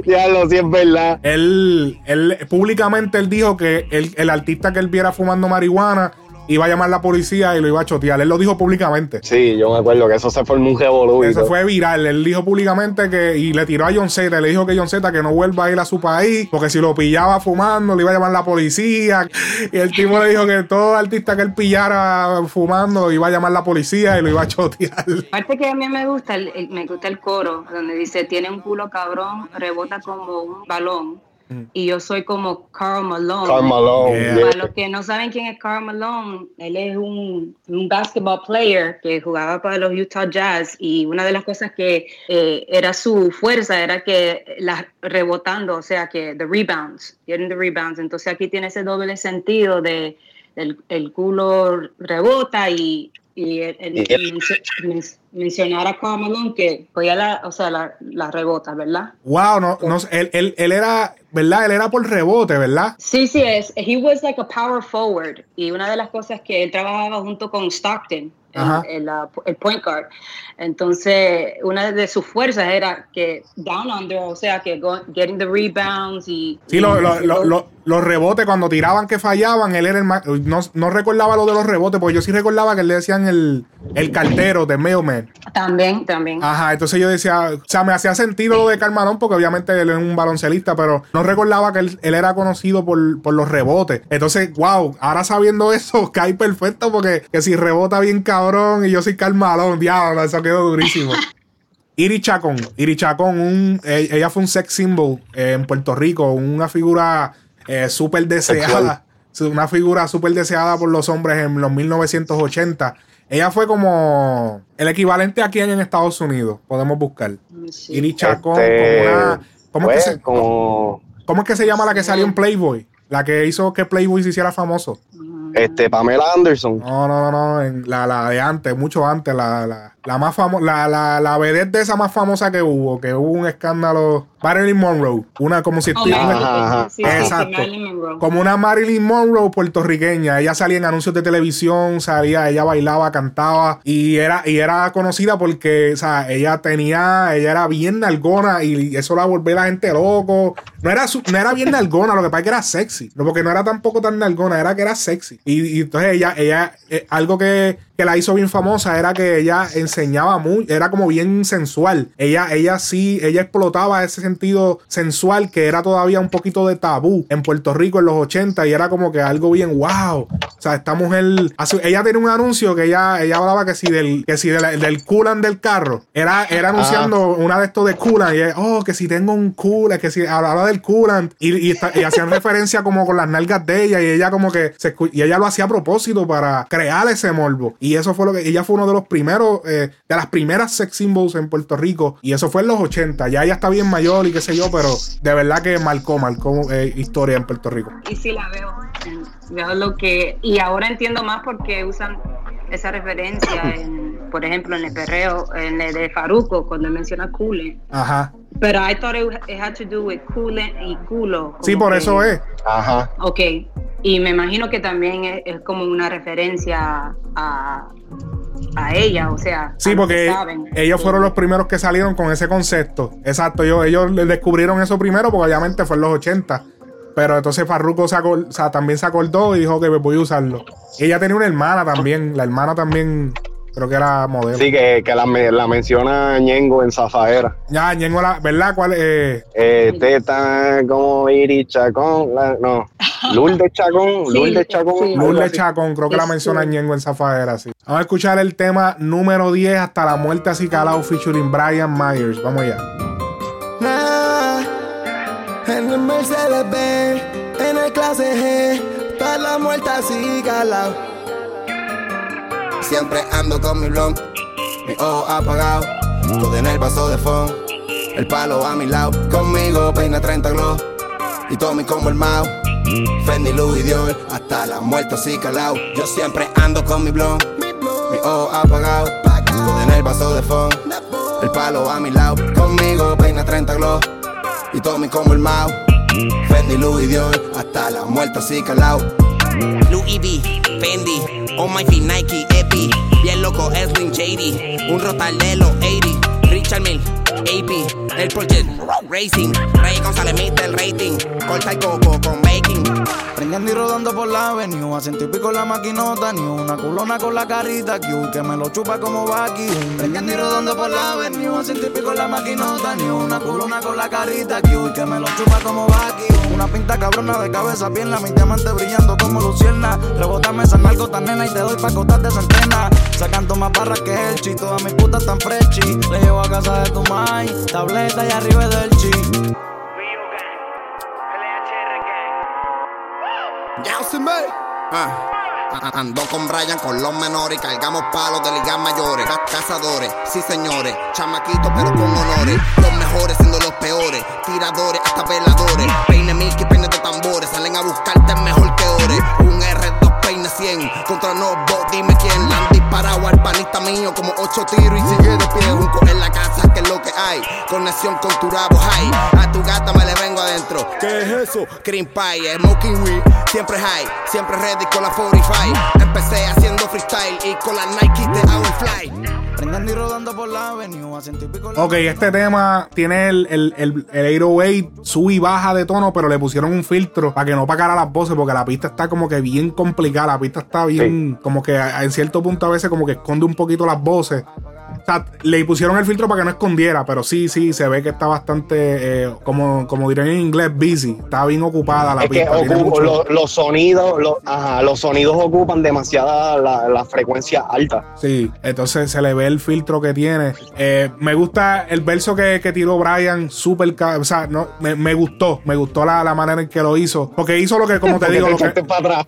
Ya lo sí es verdad. Él, él públicamente él dijo que el, el artista que él viera fumando marihuana iba a llamar a la policía y lo iba a chotear. Él lo dijo públicamente. Sí, yo me acuerdo que eso se formó un revolú. Eso fue viral. Él dijo públicamente que. Y le tiró a John Z. Le dijo que John Z que no vuelva a ir a su país. Porque si lo pillaba fumando, le iba a llamar la policía. Y el tipo le dijo que todo artista que él pillara fumando iba a llamar la policía y lo iba a chotear. Aparte que a mí me gusta, el, el- me gusta el coro, donde dice, tiene un culo cabrón, rebota como un balón. Y yo soy como Carl Malone. Karl Malone, Yeah. Para los que no saben quién es Karl Malone, él es un, un basketball player que jugaba para los Utah Jazz y una de las cosas que eh, era su fuerza era que las rebotando, o sea que the rebounds, getting the rebounds. Entonces aquí tiene ese doble sentido de el, el culo rebota y, y el- el- men- mencionar a Karl Malone que podía la, o sea, la, la rebota, ¿verdad? Wow, no, no, él, él, él era, ¿verdad? Él era por rebote, ¿verdad? Sí, sí, es. He was like a power forward. Y una de las cosas que él trabajaba junto con Stockton, el, Ajá. el, el point guard. Entonces, una de sus fuerzas era que down under, o sea, que go- getting the rebounds y. Sí, lo- lo- lo- lo- los rebotes cuando tiraban que fallaban, él era el más. No, no recordaba lo de los rebotes, porque yo sí recordaba que le decían el, el cartero de Mailman. También, también. Ajá, entonces yo decía, o sea, me hacía sentido lo de Carmarón porque obviamente él es un baloncelista, pero no recordaba que él, él era conocido por, por los rebotes. Entonces, wow, ahora sabiendo eso, cae perfecto porque que si rebota bien cabrón y yo soy Carmalón, diablo, eso quedó durísimo. Iri Chacón, Iri Chacón, un, eh, ella fue un sex symbol eh, en Puerto Rico, una figura eh, súper deseada, una figura súper deseada por los hombres en los 1980. Ella fue como el equivalente aquí en Estados Unidos, podemos buscar. Iri Chacón, Este, como una... ¿cómo, es pues, que se, como cómo es que se llama la que salió en Playboy? La que hizo que Playboy se hiciera famoso. Este Pamela Anderson. No, no, no, no, en la, la de antes, mucho antes, la, la, la más famosa, la, la, la vedette de esa más famosa que hubo, que hubo un escándalo, Marilyn Monroe, una como si Oh, estuviera- sí, sí, sí, Exacto. Marilyn Monroe. como una Marilyn Monroe puertorriqueña. Ella salía en anuncios de televisión, salía, ella bailaba, cantaba y era, y era conocida porque, o sea, ella tenía, ella era bien nalgona y eso la volvía a la gente loco. No era, su- no era bien nalgona, lo que pasa es que era sexy. No, porque no era tampoco tan nalgona, era que era sexy. Y, y entonces ella, ella, eh, algo que, que la hizo bien famosa era que ella enseñaba muy, era como bien sensual. Ella, ella sí, ella explotaba ese sentido sensual que era todavía un poquito de tabú en Puerto Rico en los 80 y era como que algo bien wow. O sea, esta mujer, ella tiene un anuncio que ella, ella hablaba que si del, que si del, del coolant del carro, era, era anunciando una de estos de coolant y ella, oh, que si tengo un coolant, que si hablaba del coolant y, y, y hacían referencia como con las nalgas de ella y ella como que se y ella lo hacía a propósito para crear ese morbo y eso fue lo que ella fue uno de los primeros eh, de las primeras sex symbols en Puerto Rico. Y eso fue en los 80 ya ella está bien mayor y qué sé yo pero de verdad que marcó marcó eh, historia en Puerto Rico. Y sí la veo. Veo lo que. Y ahora entiendo más porque usan esa referencia, en, por ejemplo, en el perreo, en el de Faruco, cuando menciona coolant. ajá Pero I thought it, it had to do with coolant y culo. sí por que- eso es Ajá. Ok. Y me imagino que también es, es como una referencia a, a ella, o sea. Sí, porque saben. ellos fueron los primeros que salieron con ese concepto. Exacto, ellos, ellos descubrieron eso primero porque obviamente fue en los 80. Pero entonces Farruko se o sea, también se acordó y dijo que voy a usarlo. Ella tenía una hermana también. La hermana también creo que era modelo. Sí, que, que la, me- la menciona Ñengo en Zafaera. Ya, Ñengo, la, ¿verdad? ¿Cuál? Eh, Eh, Teta como Iri Chacón. la- no. Lourdes Chacón. Sí, Lourdes Chacón. sí. Lourdes. Chacón, creo que la Sí. menciona Ñengo en Zafaera, sí. Vamos a escuchar el tema número 10 hasta la muerte así calado featuring Brian Myers. Vamos allá. Mercedes Benz, en el clase G, toda la muerta así calado. siempre ando con mi blon, mi ojo apagado, todo en el vaso de fondo, el palo a mi lado, conmigo peina 30 glow, y Tommy como el Mao. Fendi, Louis Dior, hasta la muerte así calao. Yo siempre ando con mi blon, mi ojo apagado, todo en el vaso de fondo, el palo a mi lado, conmigo peina 30 glow, y Tommy como el Mao. Fendi, Louis Dior, hasta la muerte así calao. Louis V, Fendi, on my feet Nike, Epi, bien loco Edwin JD, un rotalelo 80, Richard Mill, AP, el Project Racing, Rey González Mete el rating, corta el coco con baking. Prendiendo y rodando por la avenue, a ciento y pico la maquinota, ni una culona con la carita Q, que me lo chupa como Baki. Prendiendo y rodando por la avenue, a ciento y pico la maquinota, ni una culona con la carita Q, que me lo chupa como Baki. Una pinta cabrona de cabeza, pierna, mi diamante brillando como lucierna. Rebotame esa nalgota, nena, y te doy pa' cotas de centena. Sacando más barras que el todas mis putas tan frechi. Le llevo a casa de tu tableta y arriba del chi. Ah. Ando con Brian con los menores y cargamos palos de ligas mayores. Ca- Cazadores, sí señores, chamaquitos pero con honores. Los mejores siendo los peores, tiradores hasta veladores. Peine mil y peine de tambores, salen a buscarte mejor que ores. Un R2 peine 100, contra no bot, panista mío como ocho tiros y sigue de pie. Junco en la casa, que es lo que hay. Conexión con tu rabo high. A tu gata me le vengo adentro. ¿Qué es eso? Cream pie, smoking weed. Siempre high, siempre ready con la 45. Empecé haciendo freestyle y con la Nike te hago fly. Prendiendo y rodando por la avenue, a ciento y pico Ok, este tema tiene el, el, el, el 808 sube y baja de tono, pero le pusieron un filtro para que no pagara las voces, porque la pista está como que bien complicada. La pista está bien, como que en cierto punto a veces como que esconde un poquito las voces. O sea, le pusieron el filtro para que no escondiera, pero sí, sí, se ve que está bastante, eh, como, como dirían en inglés, busy. Está bien ocupada la Es pista. ocupo- lo- los sonidos, lo- ajá, los sonidos ocupan demasiada la, la frecuencia alta. Sí, entonces se le ve el filtro que tiene. Eh, me gusta el verso que, que tiró Brian, súper. O sea, no, me, me gustó, me gustó la, la manera en que lo hizo. Porque hizo lo que, como te digo, lo que.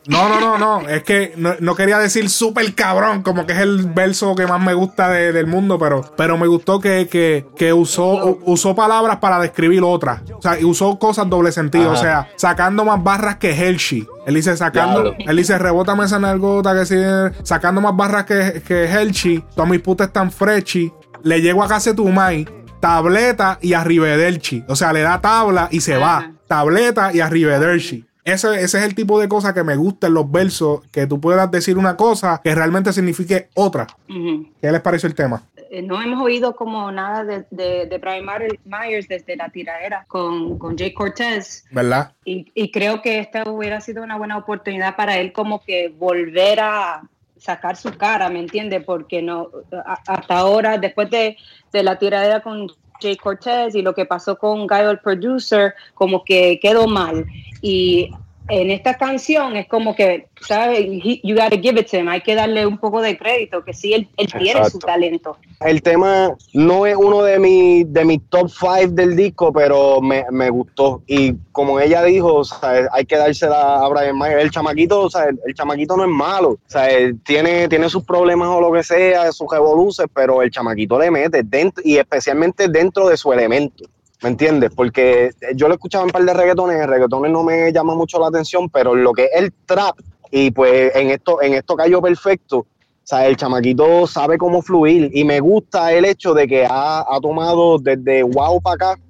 No, no, no, no. Es que no, no quería decir súper cabrón, como que es el verso que más me gusta de- del mundo, pero, pero me gustó que, que, que usó, usó palabras para describir otras. O sea, y usó cosas doble sentido. Ajá. O sea, sacando más barras que Hershey. Él dice sacando, él dice rebótame esa nalgota que sigue sacando más barras que, que Hershey. Todas mis putas están freshy. Le llego a casa de tu mai, tableta y arrivederci. O sea, le da tabla y se va. Tableta y arrivederci. Ese, ese es el tipo de cosas que me gusta en los versos, que tú puedas decir una cosa que realmente signifique otra. ¿Qué les pareció el tema? Eh, no hemos oído como nada de, de, de Brian Myers- Myers desde la tiradera con, con Jay Cortez. ¿Verdad? Y, y creo que esta hubiera sido una buena oportunidad para él como que volver a sacar su cara, ¿me entiende? Porque no, a- hasta ahora, después de, de la tiradera con Jay Cortez y lo que pasó con Guy el producer, como que quedó mal. Y en esta canción es como que, ¿sabes? You gotta give it to him. Hay que darle un poco de crédito, que sí, él, él tiene su talento. El tema no es uno de mis de mis top 5 del disco, pero me, me gustó. Y como ella dijo, sea, hay que dársela a Brian Mayer. El chamaquito, el, chamaquito no es malo. Él tiene, tiene sus problemas o lo que sea, sus revoluces, pero el chamaquito le mete dentro, y especialmente dentro de su elemento. ¿Me entiendes? Porque yo lo escuchaba en un par de reggaetones, el reggaetones no me llama mucho la atención, pero lo que es el trap, y pues en esto, en esto cayó perfecto. O sea, el chamaquito sabe cómo fluir y me gusta el hecho de que ha, ha tomado desde wow para acá,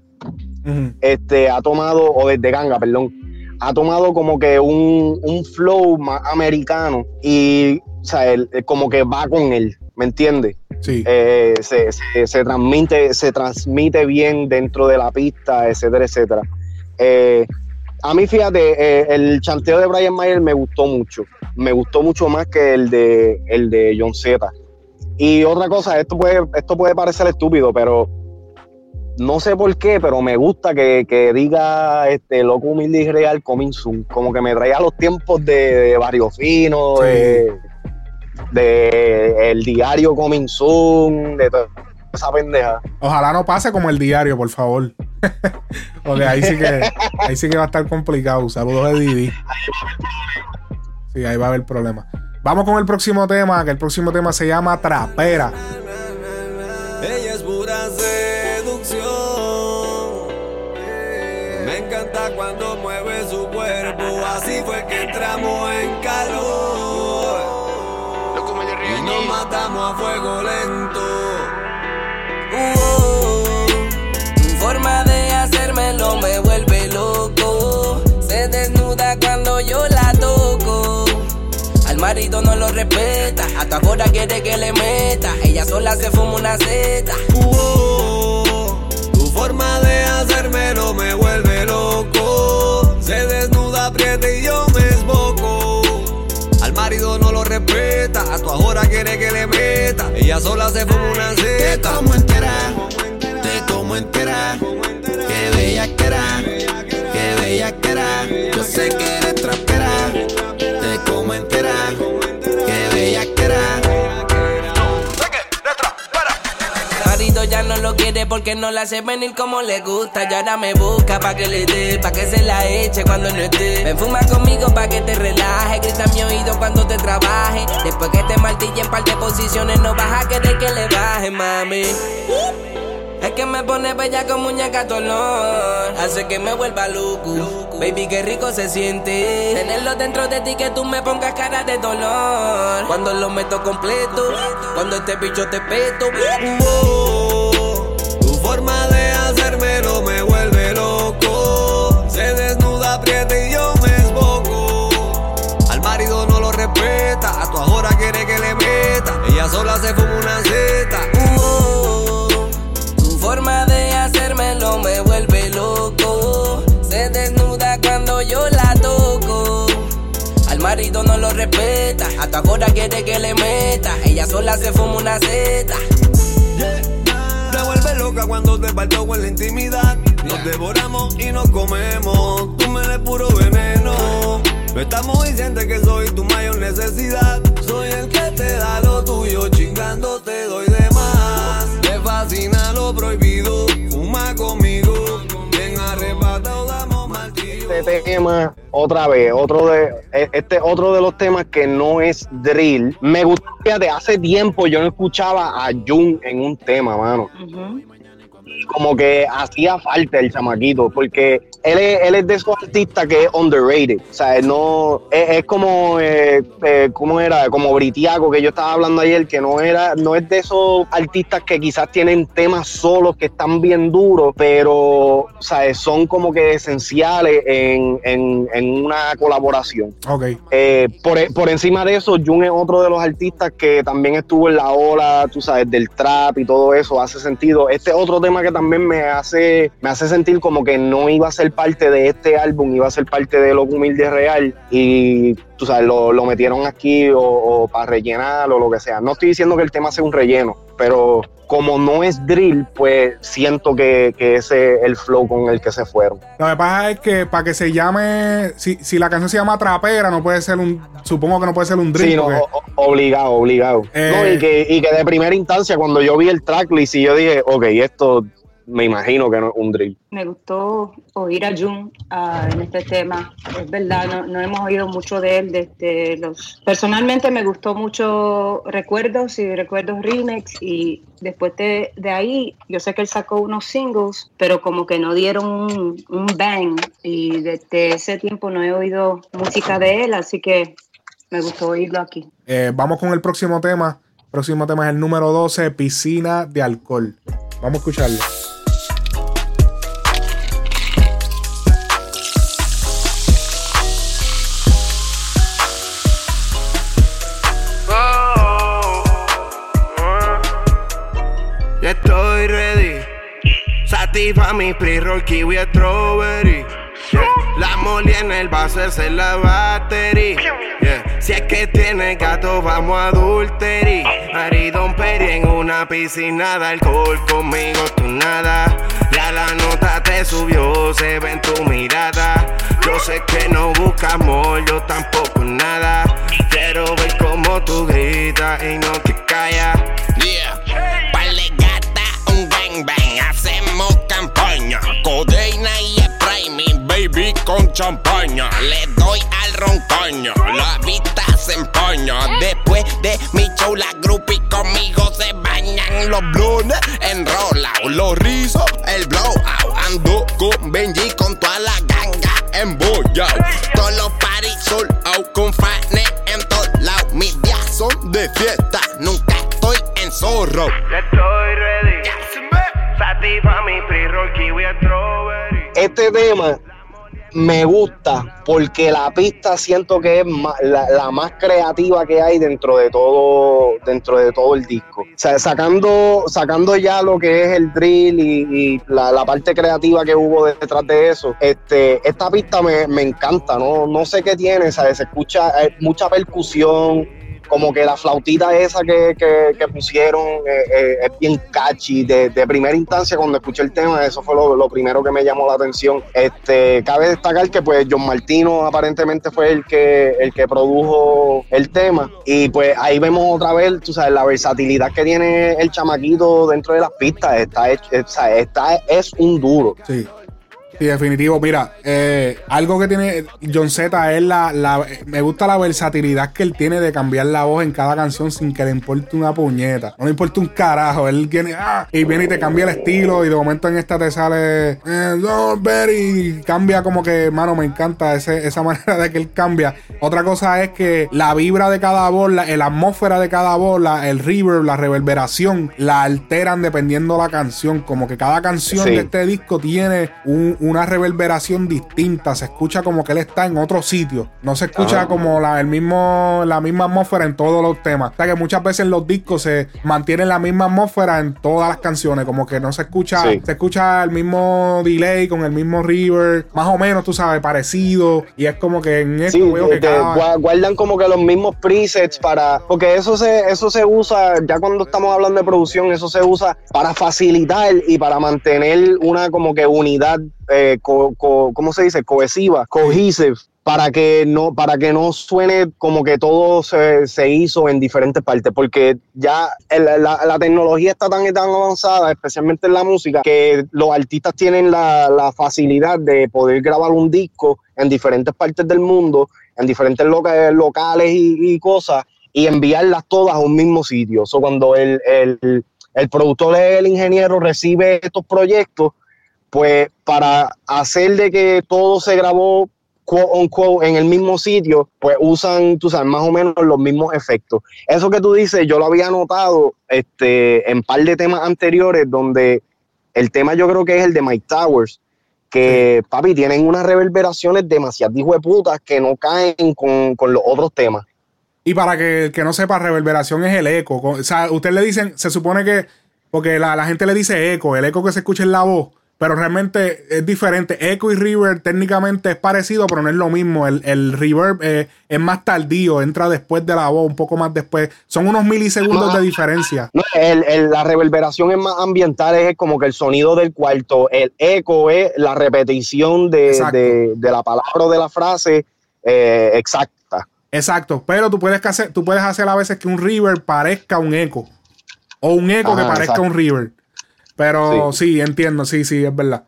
este, ha tomado, o desde ganga, perdón, ha tomado como que un, un flow más americano y, o sea, él como que va con él, ¿me entiendes? Sí. Eh, se, se- se transmite, se transmite bien dentro de la pista, etcétera, etcétera. Eh, a mí, fíjate, eh, el chanteo de Brian Mayer me gustó mucho. Me gustó mucho más que el de, el de John Z. Y otra cosa, esto puede, esto puede parecer estúpido, pero no sé por qué, pero me gusta que, que diga este loco humilde y real coming soon. Como que me trae a los tiempos de, de Barrio Fino, de, de el diario coming soon, de toda esa pendeja. Ojalá no pase como el diario, por favor. Porque ahí sí que, ahí sí que va a estar complicado. Saludos de Didi. Sí, ahí va a haber problemas. Vamos con el próximo tema, que el próximo tema se llama Trapera. A fuego lento. Uh, tu forma de hacérmelo me vuelve loco. Se desnuda cuando yo la toco. Al marido no lo respeta, hasta ahora quiere que le meta. Ella sola se fuma una seta. Tu a tu ahora quiere que le meta. Ella sola se fuma una Te seta. como entera, te como entera. Qué bella que era, qué bella que era. Yo sé que eres trapera, te como entera. Qué bella que era. Quiere porque no la hace venir como le gusta. Y ahora me busca pa' que le dé, pa' que se la eche cuando no esté. Ven, fuma conmigo pa' que te relaje. Grita mi oído cuando te trabaje. Después que te martille en par de posiciones, no vas a querer que le baje, mami. Es que me pone bella como muñeca tu olor Hace que me vuelva loco Baby, qué rico se siente Tenerlo dentro de ti que tú me pongas cara de dolor Cuando lo meto completo Cuando este bicho te peto y yo me esboco. Al marido no lo respeta, a tu ahora quiere que le meta. Ella sola se fuma una seta. Tu forma de hacérmelo me vuelve loco. Se desnuda cuando yo la toco. Al marido no lo respeta, hasta ahora quiere que le meta. Ella sola se fuma una seta. Te vuelve loca cuando te parto con la intimidad. Nos devoramos y nos comemos. Tú me des puro veneno. No estamos diciendo que soy tu mayor necesidad. Soy el que te da lo tuyo, chingando te doy de más. Te fascina lo prohibido, fuma conmigo. Ven arrebatado, damos mal este tema otra vez, otro de eh, este otro de los temas que no es drill. Me gustaría de hace tiempo yo no escuchaba a Jun en un tema, mano. Como que hacía falta el chamaquito, porque él es, él es de esos artistas que es underrated. O sea, él no es, es como eh, eh, ¿cómo era? Como Britiaco que yo estaba hablando ayer, que no era, no es de esos artistas que quizás tienen temas solos que están bien duros, pero o sea, son como que esenciales en, en- en una colaboración. Ok. Eh, por, por encima de eso, Jun es otro de los artistas que también estuvo en la ola, tú sabes, del trap y todo eso, hace sentido. Este otro tema que también me hace, me hace sentir como que no iba a ser parte de este álbum, iba a ser parte de Lo Humilde Real y tú sabes, lo, lo metieron aquí o, para rellenar o lo que sea. No estoy diciendo que el tema sea un relleno, pero como no es drill, pues siento que, que ese es el flow con el que se fueron. Lo que pasa es que para que se llame, si, si la canción se llama Trapera, no puede ser un, supongo que no puede ser un drill. Sí, no, porque- obligado, obligado. Eh. No, y, que, y que de primera instancia, cuando yo vi el tracklist y yo dije, ok, esto me imagino que no es un drill. Me gustó oír a Jun ah, en este tema. Es verdad, no, no hemos oído mucho de él desde los... Personalmente me gustó mucho Recuerdos y Recuerdos Remix y después de, de ahí yo sé que él sacó unos singles, pero como que no dieron un, un bang y desde ese tiempo no he oído música de él, así que me gustó oírlo aquí. Eh, vamos con el próximo tema. El próximo tema es el número 12, Piscina de Alcohol. Vamos a escucharlo. Sativa mi pre-roll, kiwi, strawberry. La moli en el vaso, es la. Yeah. Si es que tiene gato, vamos a adultery. Maridón Peri en una piscina de alcohol. Conmigo tú nada. Ya la nota te subió, se ve en tu mirada. Yo sé que no buscas amor, yo tampoco nada. Quiero ver cómo tú gritas y no te callas. Codeína y mi baby con champaña. Le doy al dieron coño. La vista se empoño. Después de mi show, la groupies conmigo se bañan. Los blunes enrolados, los rizos, el blowout. Ando con Benji con toda la ganga embollado. Todos los parties sold out con fanes en todos lados. Mis días son de fiesta, nunca estoy en zorro. Estoy ready. Este tema me gusta porque la pista siento que es la, la más creativa que hay dentro de todo dentro de todo el disco. O sea, sacando, sacando ya lo que es el drill y, y la, la parte creativa que hubo detrás de eso, este, esta pista me, me encanta, ¿no? No sé qué tiene. Se escucha eh, mucha percusión, como que la flautita esa que, que- pusieron eh, eh, es bien catchy. De, primera instancia, cuando escuché el tema, eso fue lo, primero que me llamó la atención. Este, cabe destacar que pues John Martino aparentemente fue el que, el que produjo el tema. Y pues ahí vemos otra vez, tú sabes, la versatilidad que tiene el chamaquito dentro de las pistas. Está, hecho- está, es un duro. Sí. Sí, definitivo. Mira, eh, algo que tiene John Z es la, la- Me gusta la versatilidad que él tiene de cambiar la voz en cada canción sin que le importe una puñeta. No le importa un carajo. Él viene, ah, y viene y te cambia el estilo. Y de momento en esta te sale. Eh, Don't Berry", y cambia como que, mano, me encanta ese- esa manera de que él cambia. Otra cosa es que la vibra de cada voz, la, la atmósfera de cada voz, la- el reverb, la reverberación, la alteran dependiendo la canción. Como que cada canción Sí. de este disco tiene un- una reverberación distinta. Se escucha como que él está en otro sitio. No se escucha como la, el mismo, la misma atmósfera en todos los temas. O sea que muchas veces los discos se mantienen la misma atmósfera en todas las canciones. Como que no se escucha, Sí. se escucha el mismo delay con el mismo reverb. Más o menos, tú sabes, parecido. Y es como que en esto Sí, veo que cada- gua- guardan como que los mismos presets para. Porque eso se, eso se usa, ya cuando estamos hablando de producción, eso se usa para facilitar y para mantener una como que unidad, eh, co- co- ¿cómo se dice? Cohesiva, cohesive. Para que no, para que no suene como que todo se, se hizo en diferentes partes, porque ya el- la, la tecnología está tan tan avanzada, especialmente en la música, que los artistas tienen la, la facilidad de poder grabar un disco en diferentes partes del mundo, en diferentes loca- locales y, y cosas, y enviarlas todas a un mismo sitio. So, cuando el, el, el productor, el ingeniero recibe estos proyectos, pues para hacer de que todo se grabó quote unquote, en el mismo sitio, pues usan, tú sabes, más o menos los mismos efectos. Eso que tú dices, yo lo había notado este, en par de temas anteriores, donde el tema yo creo que es el de Mike Towers, que, papi, tienen unas reverberaciones demasiado hijo de putas que no caen con, con los otros temas. Y para que el que no sepa, reverberación es el eco. Co- O sea, usted le dicen, se supone que, porque la, la gente le dice eco, el eco que se escucha en la voz, pero realmente es diferente. Eco y reverb técnicamente es parecido, pero no es lo mismo. El, el reverb eh, es más tardío, entra después de la voz, un poco más después. Son unos milisegundos de diferencia. No, el- el- la reverberación es más ambiental, es como que el sonido del cuarto. El eco es la repetición de, de- de la palabra o de la frase eh, exacta. Exacto, pero tú puedes, hacer, tú puedes hacer a veces que un reverb parezca un eco. O un eco que parezca exacto. un reverb. Pero sí. entiendo, sí, sí, es verdad.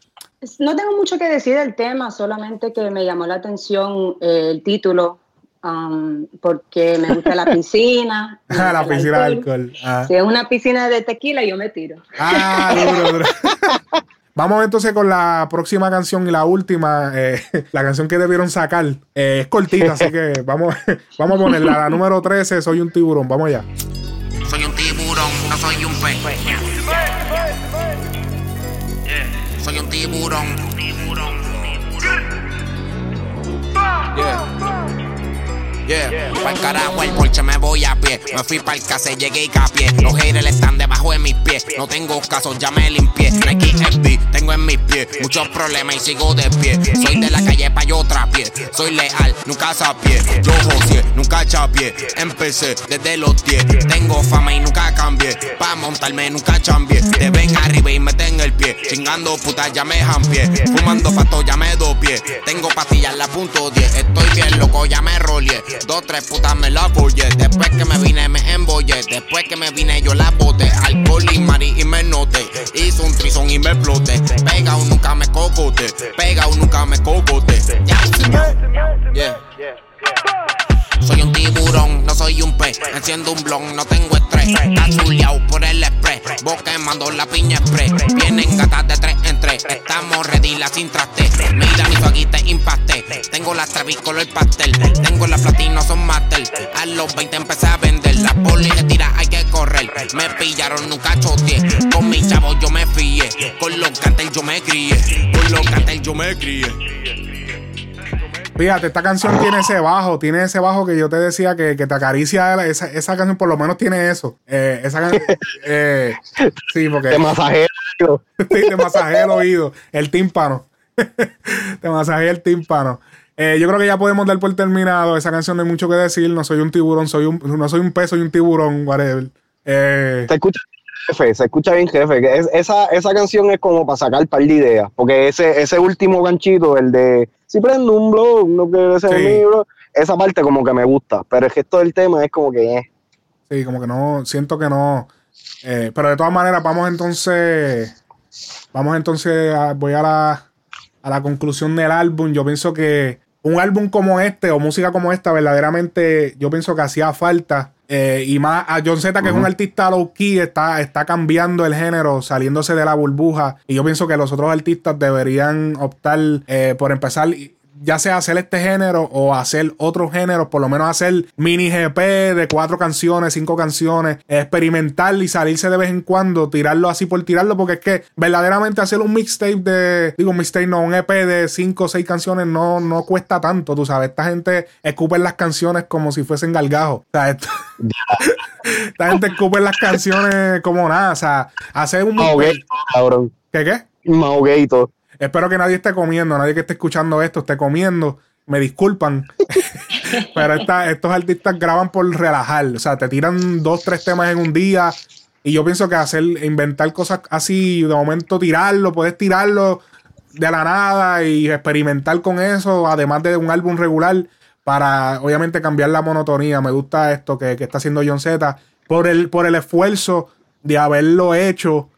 No tengo mucho que decir del tema, solamente que me llamó la atención eh, el título, um, porque me gusta la piscina. gusta la piscina de alcohol. alcohol. Ah. Si es una piscina de tequila, yo me tiro. Ah, duro, duro. Vamos entonces con la próxima canción y la última, eh, la canción que debieron sacar. Eh, es cortita, así que vamos, vamos a ponerla. La número 13, Soy un tiburón. Vamos allá. Soy un tiburón, no soy un pez. Un Yeah. Pa'l carajo el porche me voy a pie. Me fui pa'l casa y llegué y capié. Los haters están debajo de mis pies. No tengo caso, ya me limpié. Nike FB, tengo en mis pies. Muchos problemas y sigo de pie. Soy de la calle pa' yo pie. Soy leal, nunca sapié. Yo José, nunca chapié. Empecé desde los 10. Tengo fama y nunca cambié. Pa' montarme nunca cambié. Te ven arriba y meten el pie. Chingando puta, ya me jampié. Fumando pato, ya me dopié. Tengo pastillas la punto 10. Estoy bien loco, ya me roleé. Dos, tres putas me la apoyé. Después que me vine, me embollé. Después que me vine, yo la boté. Alcohol y mari y me noté. Hizo un trison y me exploté. Pega o nunca me cocote. Pega o nunca me cocote. Ya, yeah. Soy un pez. Enciendo un blon, no tengo estrés. Está chuleado por el express. Vos quemando la piña express. Vienen gatas de tres en tres. Estamos ready, la sin traste. Mira mi faguita impacté. Tengo la travis color pastel. Tengo la platino, son master. A los 20 empecé a vender. La poli se tira, hay que correr. Me pillaron, nunca choteé. Con mis chavos yo me fié. Con los cantel yo me crié. Con los cantel yo me crié. Fíjate, esta canción tiene ese bajo, tiene ese bajo que yo te decía que, que te acaricia. Esa, esa canción por lo menos tiene eso. Eh, esa eh, sí, porque. Te masajea el oído. sí, te masajea el oído, el tímpano. te masajea el tímpano. Eh, yo creo que ya podemos dar por terminado. Esa canción no hay mucho que decir. No soy un tiburón, soy un, no soy un pez, soy un tiburón, whatever. Eh, Se escucha bien, jefe, se escucha bien, jefe. es- esa, esa canción es como para sacar par de ideas. Porque ese, ese último ganchito, el de si prendo un blog, no quiero ser Sí. mío, esa parte como que me gusta. Pero el gesto del tema es como que eh. Sí, como que no, siento que no. Eh, pero de todas maneras, vamos entonces. Vamos entonces, a- voy a la, a la conclusión del álbum. Yo pienso que un álbum como este o música como esta, verdaderamente, yo pienso que hacía falta. Eh, y más a John Z, que es un artista low key, está, está cambiando el género, saliéndose de la burbuja. Y yo pienso que los otros artistas deberían optar eh, por empezar ya sea hacer este género o hacer otros géneros, por lo menos hacer mini GP de cuatro canciones, cinco canciones, experimentar y salirse de vez en cuando, tirarlo así por tirarlo, porque es que verdaderamente hacer un mixtape de, digo, un mixtape no, un EP de cinco o seis canciones no, no cuesta tanto, tú sabes, esta gente escupe las canciones como si fuesen galgajos, o sea, esta gente escupe las canciones como nada, o sea, hacer un cabrón. ¿Qué qué? Mahoguito. Espero que nadie esté comiendo, nadie que esté escuchando esto esté comiendo. Me disculpan. Pero esta- estos artistas graban por relajar. O sea, te tiran dos, tres temas en un día. Y yo pienso que hacer, inventar cosas así, de momento tirarlo, puedes tirarlo de la nada y experimentar con eso, además de un álbum regular, para obviamente cambiar la monotonía. Me gusta esto que, que está haciendo John Z por el, por el esfuerzo de haberlo hecho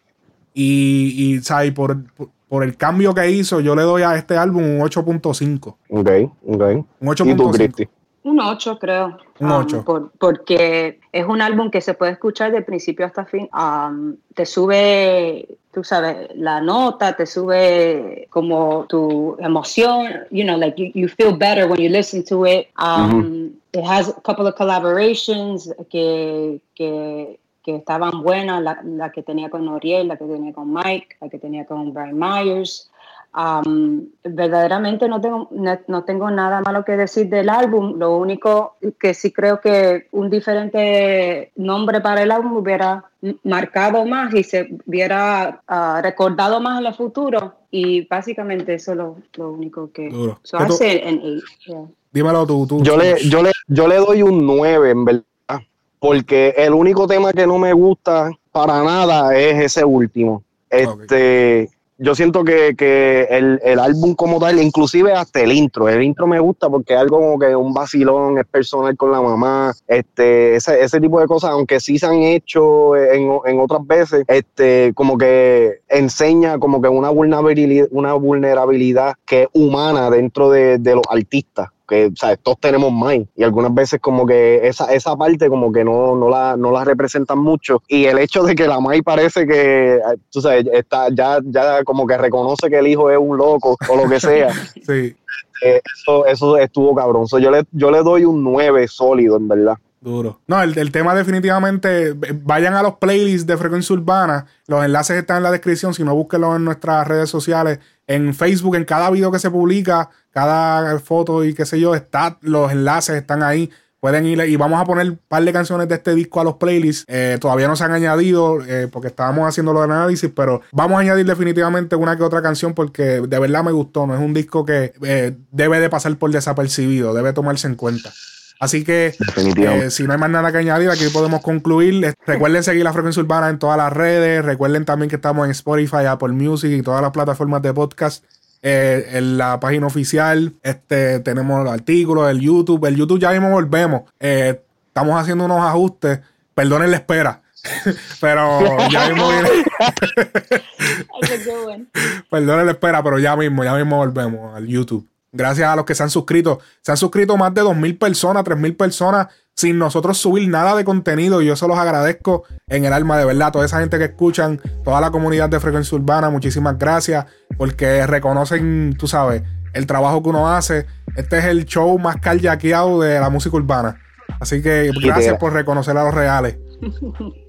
y, y, ¿sabes? Por, por, por el cambio que hizo, yo le doy a este álbum un 8.5. Ok, ok. Un ¿Y tú, 8.5. Cristi? Un 8, creo. Un Um, 8. por- porque es un álbum que se puede escuchar de principio hasta fin. Um, te sube, tú sabes, la nota, te sube como tu emoción. You know, like you, you feel better when you listen to it. Um, It has a couple of collaborations que, que, que estaban buenas. La, la que tenía con Noriel, la que tenía con Mike, la que tenía con Brian Myers. Um, verdaderamente no tengo, no, no tengo nada malo que decir del álbum. Lo único que sí creo que un diferente nombre para el álbum hubiera marcado más y se hubiera ah, recordado más en el futuro. Y básicamente eso es lo, lo único que... Duro. So ¿Qué I tú- say an eight, yeah. Dímelo tú, tú. Yo le, yo, le, yo le doy un 9, en verdad. Porque el único tema que no me gusta para nada es ese último. Este, Yo siento que, que el, el álbum como tal, inclusive hasta el intro, el intro me gusta porque es algo como que un vacilón, es personal con la mamá, este, ese, ese tipo de cosas, aunque sí se han hecho en, en otras veces, este, como que enseña como que una vulnerabilidad, una vulnerabilidad que es humana dentro de, de los artistas que sea, todos tenemos mind y algunas veces como que esa, esa parte como que no, no, la, no la representan mucho y el hecho de que la Mai parece que eh, tú sabes, está, ya, ya como que reconoce que el hijo es un loco o lo que sea Sí. eh, eso, eso estuvo cabrón So, yo, le, yo le doy un 9 sólido en verdad Duro. No, el, el tema definitivamente, eh, vayan a los playlists de Frecuencia Urbana, los enlaces están en la descripción, si no búsquenlos en nuestras redes sociales, en Facebook, en cada video que se publica, cada foto y qué sé yo, está, los enlaces están ahí. Pueden ir y vamos a poner un par de canciones de este disco a los playlists. Eh, todavía no se han añadido eh, porque estábamos haciendo los análisis, pero vamos a añadir definitivamente una que otra canción porque de verdad me gustó. No es un disco que eh, debe de pasar por desapercibido, debe tomarse en cuenta. Así que eh, si no hay más nada que añadir, aquí podemos concluir. Eh, Recuerden seguir la frecuencia urbana en todas las redes. Recuerden también que estamos en Spotify, Apple Music y todas las plataformas de podcast. Eh, en la página oficial este, tenemos los artículos, el YouTube. El YouTube ya mismo volvemos. Eh, estamos haciendo unos ajustes. Perdonen la espera. pero ya mismo viene. Perdonen la espera, pero ya mismo, ya mismo volvemos al YouTube. Gracias a los que se han suscrito. Se han suscrito más de 2.000 personas, 3.000 personas sin nosotros subir nada de contenido. Y yo se los agradezco en el alma de verdad. Toda esa gente que escuchan, toda la comunidad de Frecuencia Urbana, muchísimas gracias porque reconocen, tú sabes, el trabajo que uno hace. Este es el show más carjaqueado de la música urbana. Así que gracias por reconocer a los reales.